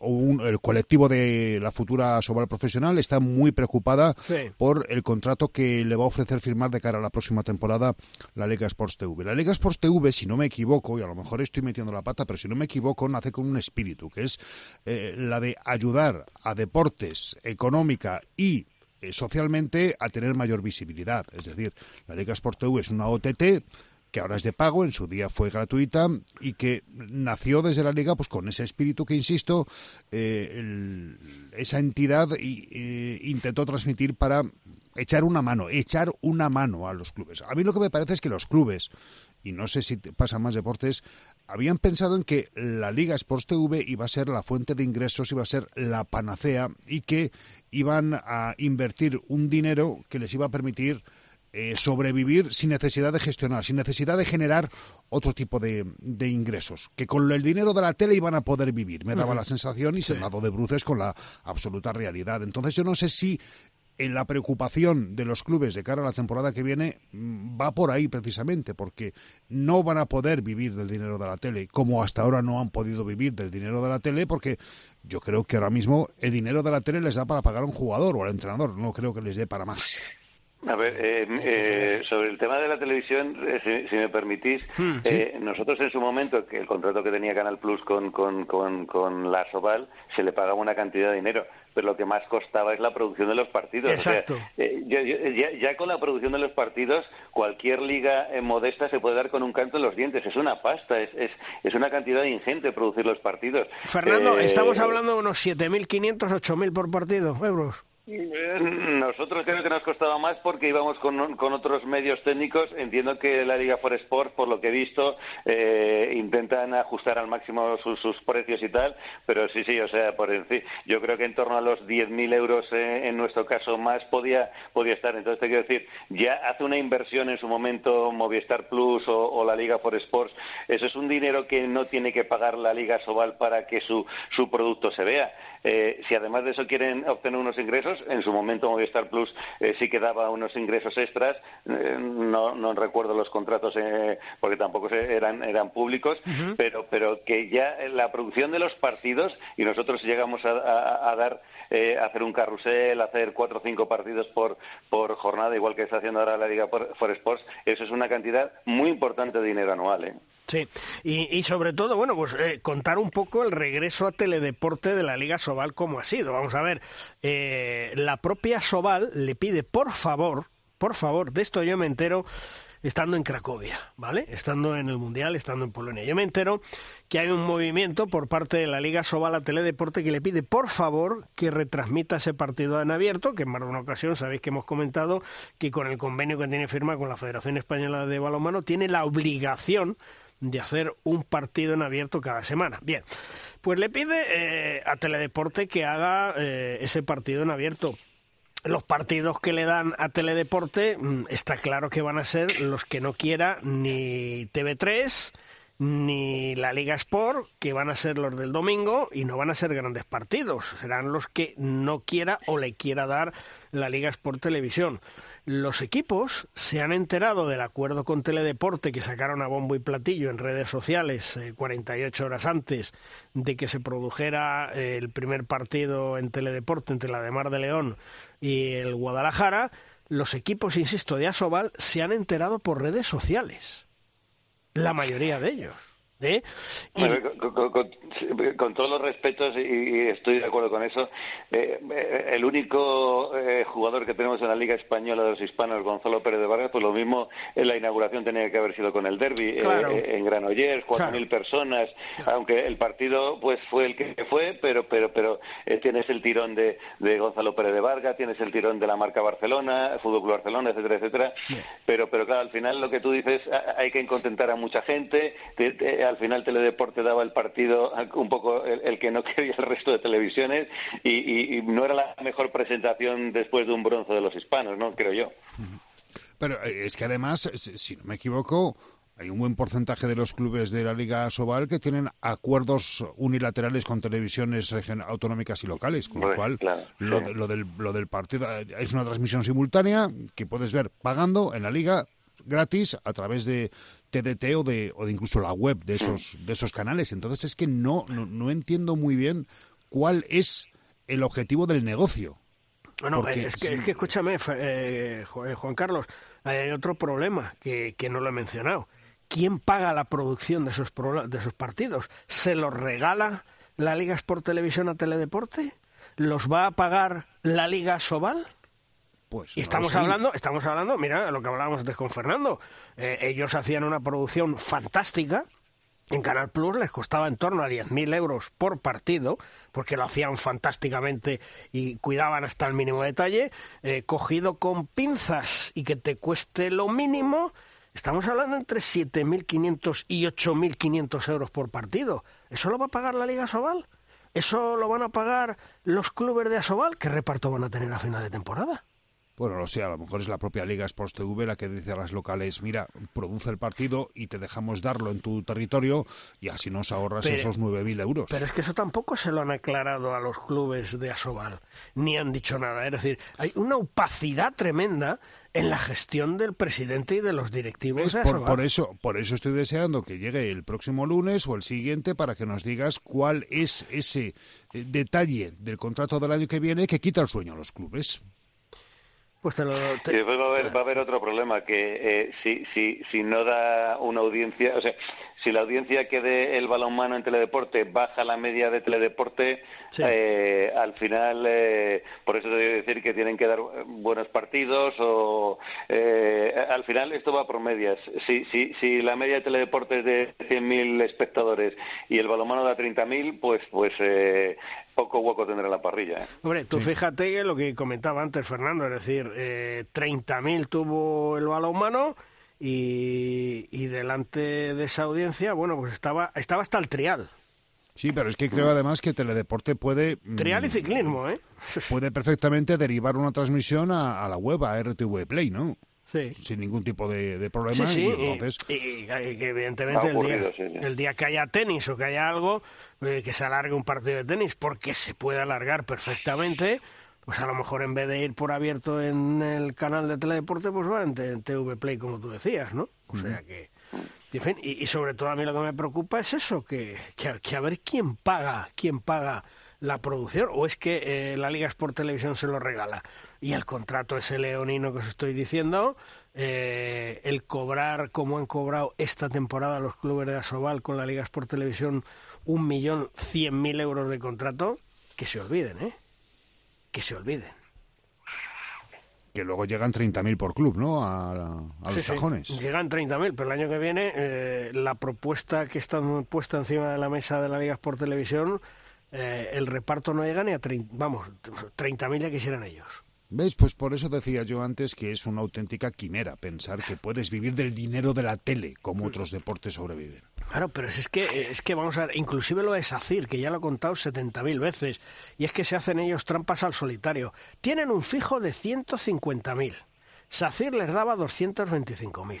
o el colectivo de la futura Sobal Profesional está muy preocupada por el contrato que le va a ofrecer firmar de cara a la próxima temporada la Liga Sports TV. La Liga Sports TV, si no me equivoco, y a lo mejor estoy metiendo la pata, pero si no me equivoco, nace con un espíritu, que es la de ayudar a deportes económica y eh, socialmente a tener mayor visibilidad. Es decir, la Liga Sport TV es una OTT que ahora es de pago, en su día fue gratuita y que nació desde la liga pues con ese espíritu que, insisto, eh, esa entidad eh, intentó transmitir para echar una mano, echar una mano a los clubes. A mí lo que me parece es que los clubes, y no sé si pasa más deportes, habían pensado en que la Liga Sports TV iba a ser la fuente de ingresos, iba a ser la panacea y que iban a invertir un dinero que les iba a permitir eh, sobrevivir sin necesidad de gestionar, sin necesidad de generar otro tipo de, ingresos, que con el dinero de la tele iban a poder vivir. Me daba la sensación y se dado de bruces con la absoluta realidad. Entonces yo no sé si en la preocupación de los clubes de cara a la temporada que viene mm, va por ahí precisamente, porque no van a poder vivir del dinero de la tele, como hasta ahora no han podido vivir del dinero de la tele, porque yo creo que ahora mismo el dinero de la tele les da para pagar a un jugador o al entrenador, no creo que les dé para más. A ver, eh, eh, sobre el tema de la televisión, eh, si, me permitís, hmm, nosotros en su momento, que el contrato que tenía Canal Plus con, con, con, la Soval, se le pagaba una cantidad de dinero, pero lo que más costaba es la producción de los partidos. Exacto. ya, con la producción de los partidos, cualquier liga modesta se puede dar con un canto en los dientes. Es una pasta, es, es, es una cantidad ingente producir los partidos. Fernando, estamos hablando de unos 7.500, 8.000 por partido, euros. Nosotros creo que nos costaba más porque íbamos con, con, otros medios técnicos. Entiendo que la Liga for Sport, por lo que he visto, eh, intentan ajustar al máximo sus, precios y tal, pero sí, sí, o sea, por decir, yo creo que en torno a los 10.000 euros eh, en nuestro caso más podía, podía estar. Entonces, te quiero decir, ya hace una inversión en su momento Movistar Plus o, la Liga for Sports. Eso es un dinero que no tiene que pagar la Liga Sobal para que su, su producto se vea. Eh, si además de eso quieren obtener unos ingresos, en su momento Movistar Plus eh, sí que daba unos ingresos extras. Eh, no, no, recuerdo los contratos eh, porque tampoco eran, eran públicos, pero, pero que ya la producción de los partidos y nosotros llegamos a, dar a hacer un carrusel, hacer cuatro o cinco partidos por, por jornada, igual que está haciendo ahora la Liga for Sports, eso es una cantidad muy importante de dinero anual. Sí, y, sobre todo, bueno, pues eh, contar un poco el regreso a teledeporte de la Liga Sobal como ha sido. Vamos a ver, eh, la propia Sobal le pide, por favor, por favor, de esto yo me entero estando en Cracovia, ¿vale? Estando en el Mundial, estando en Polonia. Yo me entero que hay un movimiento por parte de la Liga Sobal a Teledeporte que le pide, por favor, que retransmita ese partido en abierto, que en más de una ocasión sabéis que hemos comentado que con el convenio que tiene firma con la Federación Española de Balonmano tiene la obligación de hacer un partido en abierto cada semana. Bien, pues le pide eh, a Teledeporte que haga eh, ese partido en abierto. Los partidos que le dan a Teledeporte mm, está claro que van a ser los que no quiera ni TV3 ni la Liga Sport, que van a ser los del domingo y no van a ser grandes partidos, serán los que no quiera o le quiera dar la Liga Sport Televisión. Los equipos se han enterado del acuerdo con Teledeporte que sacaron a bombo y platillo en redes sociales 48 eh, horas antes de que se produjera eh, el primer partido en Teledeporte entre la de Mar de León y el Guadalajara. Los equipos, insisto, de Asobal se han enterado por redes sociales. La mayoría de ellos. ¿Eh? con, todos los respetos, y, estoy de acuerdo con eso, eh, eh, el único jugador que tenemos en la Liga Española de los Hispanos, Gonzalo Pérez de Vargas, pues lo mismo en la inauguración tenía que haber sido con el derby en Granollers, cuatro mil personas, aunque el partido pues fue el que fue, pero pero pero tienes el tirón de, Gonzalo Pérez de Vargas, tienes el tirón de la marca Barcelona, Fútbol Club Barcelona, etcétera, etcétera. Pero pero claro, al final lo que tú dices, hay que contentar a mucha gente al final Teledeporte daba el partido un poco el, que no quería el resto de televisiones y, no era la mejor presentación después de un bronce de los hispanos, ¿no? Creo yo. Pero eh, es que además, si no me equivoco, hay un buen porcentaje de los clubes de la Liga Sobal que tienen acuerdos unilaterales con televisiones autonómicas y locales, con lo cual lo, del, lo del partido eh, es una transmisión simultánea que puedes ver pagando en la Liga gratis a través de TDT o de, o de incluso la web de esos, de esos canales. Entonces es que no, no, entiendo muy bien cuál es el objetivo del negocio. Bueno, es, que, es que escúchame, eh, Juan Carlos, hay otro problema que, que no lo he mencionado. ¿Quién paga la producción de esos, de esos partidos? ¿Se los regala la Liga Sport Televisión a Teledeporte? ¿Los va a pagar la Liga Sobal? Pues y estamos hablando, estamos hablando, mira lo que hablábamos antes con Fernando. Eh, ellos hacían una producción fantástica. En Canal Plus les costaba en torno a 10.000 euros por partido, porque lo hacían fantásticamente y cuidaban hasta el mínimo detalle. Eh, cogido con pinzas y que te cueste lo mínimo, estamos hablando entre 7.500 y 8.500 euros por partido. ¿Eso lo va a pagar la Liga Sobal? ¿Eso lo van a pagar los clubes de Asobal? ¿Qué reparto van a tener a final de temporada? Bueno, lo sé, a lo mejor es la propia Liga Sports TV la que dice a las locales, mira, produce el partido y te dejamos darlo en tu territorio y así nos ahorras esos 9.000 euros. Pero es que eso tampoco se lo han aclarado a los clubes de Asobal, ni han dicho nada. Es decir, hay una opacidad tremenda en la gestión del presidente y de los directivos de por, por, eso, por eso estoy deseando que llegue el próximo lunes o el siguiente para que nos digas cuál es ese eh, detalle del contrato del año que viene que quita el sueño a los clubes. Pues Y después va a haber, va a haber otro problema, que eh, si, si, si no da una audiencia, o sea, si la audiencia que dé el balonmano en teledeporte baja la media de teledeporte, eh, al final, eh, por eso te voy a decir que tienen que dar buenos partidos o al final esto va por medias. Si, si, si la media de teledeporte es de 100.000 espectadores y el balonmano da 30.000, pues, pues poco hueco tendrá la parrilla. ¿eh? Hombre, tú fíjate que lo que comentaba antes Fernando, es decir, eh, 30.000 tuvo el balonmano y, y delante de esa audiencia, bueno, pues estaba, estaba hasta el trial. Sí, pero es que creo además que Teledeporte puede... Mm, trial y ciclismo, ¿eh? Puede perfectamente derivar una transmisión a, a la web, a RTV Play, ¿no? Sin ningún tipo de, problema. Sí, sí, y, evidentemente el, día, que haya tenis o que haya algo, eh, que se alargue un partido de tenis, porque se puede alargar perfectamente, pues a lo mejor en vez de ir por abierto en el canal de Teledeporte, pues va en, TV Play, como tú decías, ¿no? O sea que... y, sobre todo a mí lo que me preocupa es eso, que, que, a ver quién paga, quién paga la producción, o es que eh, la Liga Sport Televisión se lo regala y el contrato ese leonino que os estoy diciendo, eh, el cobrar como han cobrado esta temporada los clubes de Asobal con la Liga Sport Televisión un millón cien mil euros de contrato, que se olviden, ¿eh? Que se olviden. Que luego llegan 30.000 por club, ¿no? A, los cajones. Llegan 30.000, pero el año que viene eh, la propuesta que está puesta encima de la mesa de la Liga Sport Televisión, eh, el reparto no llega ni a 30, vamos, 30.000 ya quisieran ellos. ¿Ves? Pues por eso decía yo antes que es una auténtica quimera pensar que puedes vivir del dinero de la tele como otros deportes sobreviven. Claro, pero es que, es que vamos a ver, inclusive lo de SACIR, que ya lo he contado 70.000 veces, y es que se hacen ellos trampas al solitario. Tienen un fijo de 150.000. SACIR les daba 225.000.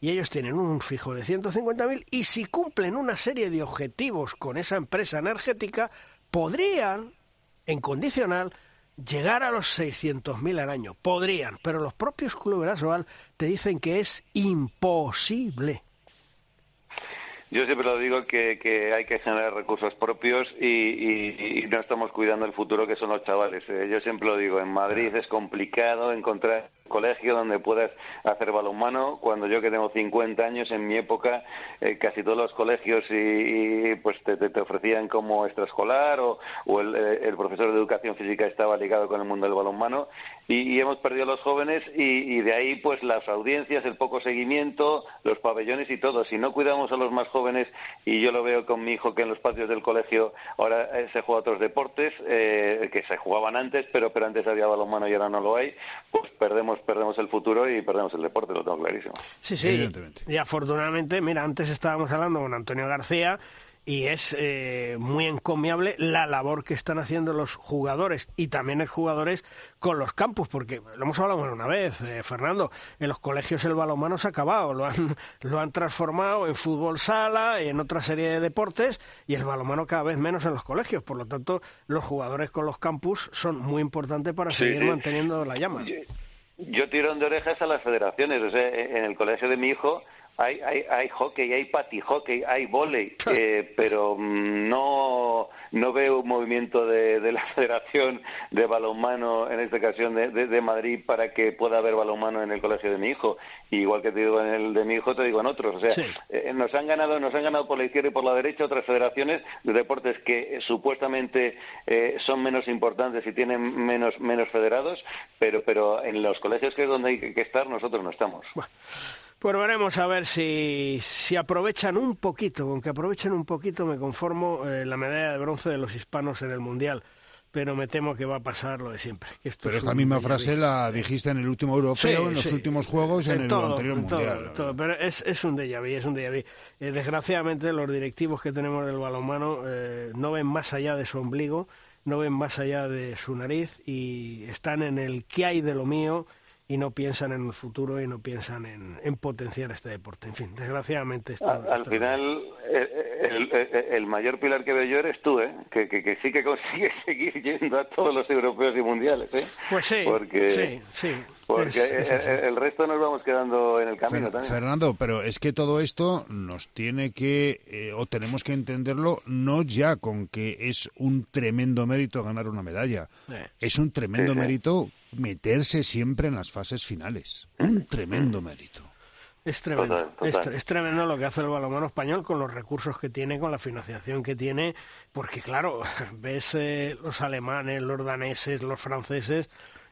Y ellos tienen un fijo de 150.000 y si cumplen una serie de objetivos con esa empresa energética, podrían, en condicional, llegar a los 600.000 al año. Podrían, pero los propios clubes de te dicen que es imposible. Yo siempre lo digo que, que hay que generar recursos propios y, no estamos cuidando el futuro que son los chavales. Eh, yo siempre lo digo, en Madrid es complicado encontrar colegio donde puedas hacer balonmano. Cuando yo que tengo 50 años, en mi época, eh, casi todos los colegios y, pues te, te, ofrecían como extraescolar o, o el, eh, el, profesor de educación física estaba ligado con el mundo del balonmano y, hemos perdido a los jóvenes y, de ahí pues las audiencias, el poco seguimiento, los pabellones y todo. Si no cuidamos a los más jóvenes y yo lo veo con mi hijo que en los patios del colegio ahora eh, se juega otros deportes que se jugaban antes, pero, pero antes había balonmano y ahora no lo hay, pues perdemos perdemos el futuro y perdemos el deporte, lo tengo clarísimo. Sí, sí, y afortunadamente, mira, antes estábamos hablando con Antonio García y es eh, muy encomiable la labor que están haciendo los jugadores y también los jugadores con los campus, porque lo hemos hablado una vez, eh, Fernando, en los colegios el balonmano se ha acabado, lo han, lo han transformado en fútbol sala, en otra serie de deportes y el balonmano cada vez menos en los colegios, por lo tanto los jugadores con los campus son muy importantes para seguir manteniendo la llama. Yo, tiro de orejas a las federaciones, o sea, en el colegio de mi hijo hay, hay, hay hockey, hay hockey, hay volei, eh, pero mm, no, no veo un movimiento de, de, la Federación de Balonmano, en esta ocasión de, de, Madrid, para que pueda haber balonmano en el colegio de mi hijo. igual que te digo en el de mi hijo, te digo en otros. O sea, eh, nos han ganado, nos han ganado por la izquierda y por la derecha otras federaciones de deportes que eh, supuestamente son menos importantes y tienen menos, menos federados, pero, pero en los colegios que es donde hay que estar, nosotros no estamos. Pues veremos a ver si, si aprovechan un poquito, con que aprovechen un poquito me conformo eh, la medalla de bronce de los hispanos en el Mundial. Pero me temo que va a pasar lo de siempre. pero esta misma frase la dijiste en el último europeo, en los últimos juegos, en, el anterior mundial. pero es, es un déjà vu, es un déjà vu. Eh, desgraciadamente los directivos que tenemos del balonmano eh, no ven más allá de su ombligo, no ven más allá de su nariz y están en el qué hay de lo mío y no piensan en el futuro y no piensan en, potenciar este deporte. En fin, desgraciadamente esto, al, final el, mayor pilar que veo yo eres tú, ¿eh? que, que, sí que consigues seguir yendo a todos los europeos y mundiales. ¿eh? Pues sí, porque, sí, sí. Porque el, resto nos vamos quedando en el camino también. Fernando, pero es que todo esto nos tiene que, eh, o tenemos que entenderlo, no ya con que es un tremendo mérito ganar una medalla. Es un tremendo mérito meterse siempre en las fases finales. Un tremendo mérito. Es tremendo, Es, tremendo lo que hace el balonmano español con los recursos que tiene, con la financiación que tiene, porque claro, ves eh, los alemanes, los daneses, los franceses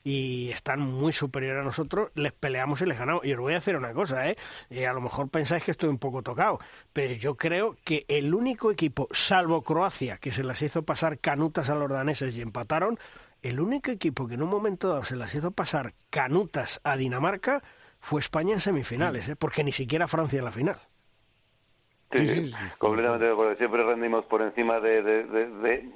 y están muy superiores a nosotros, les peleamos y les ganamos. Y os voy a hacer una cosa, ¿eh? ¿eh? a lo mejor pensáis que estoy un poco tocado, pero yo creo que el único equipo, salvo Croacia, que se las hizo pasar canutas a los daneses y empataron, el único equipo que en un momento dado se las hizo pasar canutas a Dinamarca fue España en semifinales, ¿eh? porque ni siquiera Francia en la final. Sí, sí, completamente de Siempre rendimos por encima de, de,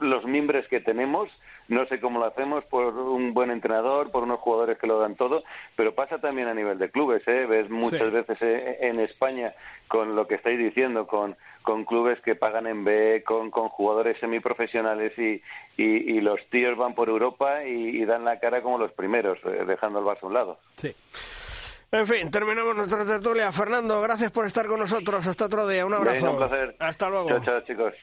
los mimbres que tenemos. No sé cómo lo hacemos por un buen entrenador, por unos jugadores que lo dan todo, pero pasa también a nivel de clubes. ¿eh? Ves muchas veces eh, en España con lo que estáis diciendo, con, con clubes que pagan en B, con, con jugadores semiprofesionales y, y, los tíos van por Europa y, dan la cara como los primeros, eh, dejando el vaso a un lado. Sí. En fin, terminamos nuestra tertulia. Fernando, gracias por estar con nosotros. Hasta otro día. Un abrazo. un placer. Hasta luego. Chao, chao, chicos.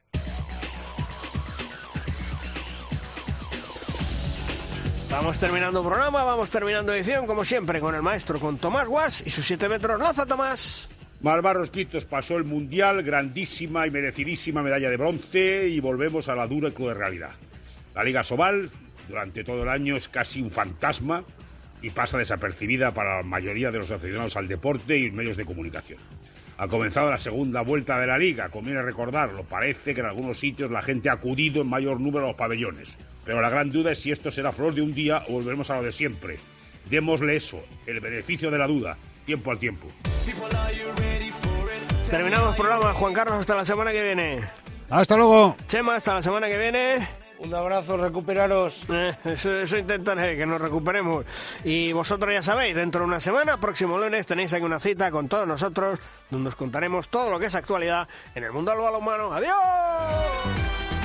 Vamos terminando programa, vamos terminando edición, como siempre, con el maestro, con Tomás Guas y sus 7 metros. ¡Lanza, Tomás! Malvarros Quitos pasó el Mundial, grandísima y merecidísima medalla de bronce y volvemos a la dura y cruda realidad. La Liga Sobal, durante todo el año, es casi un fantasma y pasa desapercibida para la mayoría de los aficionados al deporte y medios de comunicación. Ha comenzado la segunda vuelta de la liga, conviene recordarlo. Parece que en algunos sitios la gente ha acudido en mayor número a los pabellones. Pero la gran duda es si esto será flor de un día o volveremos a lo de siempre. Démosle eso, el beneficio de la duda, tiempo al tiempo. Terminamos el programa, Juan Carlos, hasta la semana que viene. Hasta luego. Chema, hasta la semana que viene. Un abrazo, recuperaros. Eh, eso, eso intentaré, que nos recuperemos. Y vosotros ya sabéis, dentro de una semana, próximo lunes, tenéis aquí una cita con todos nosotros, donde os contaremos todo lo que es actualidad en el mundo del balonmano. ¡Adiós!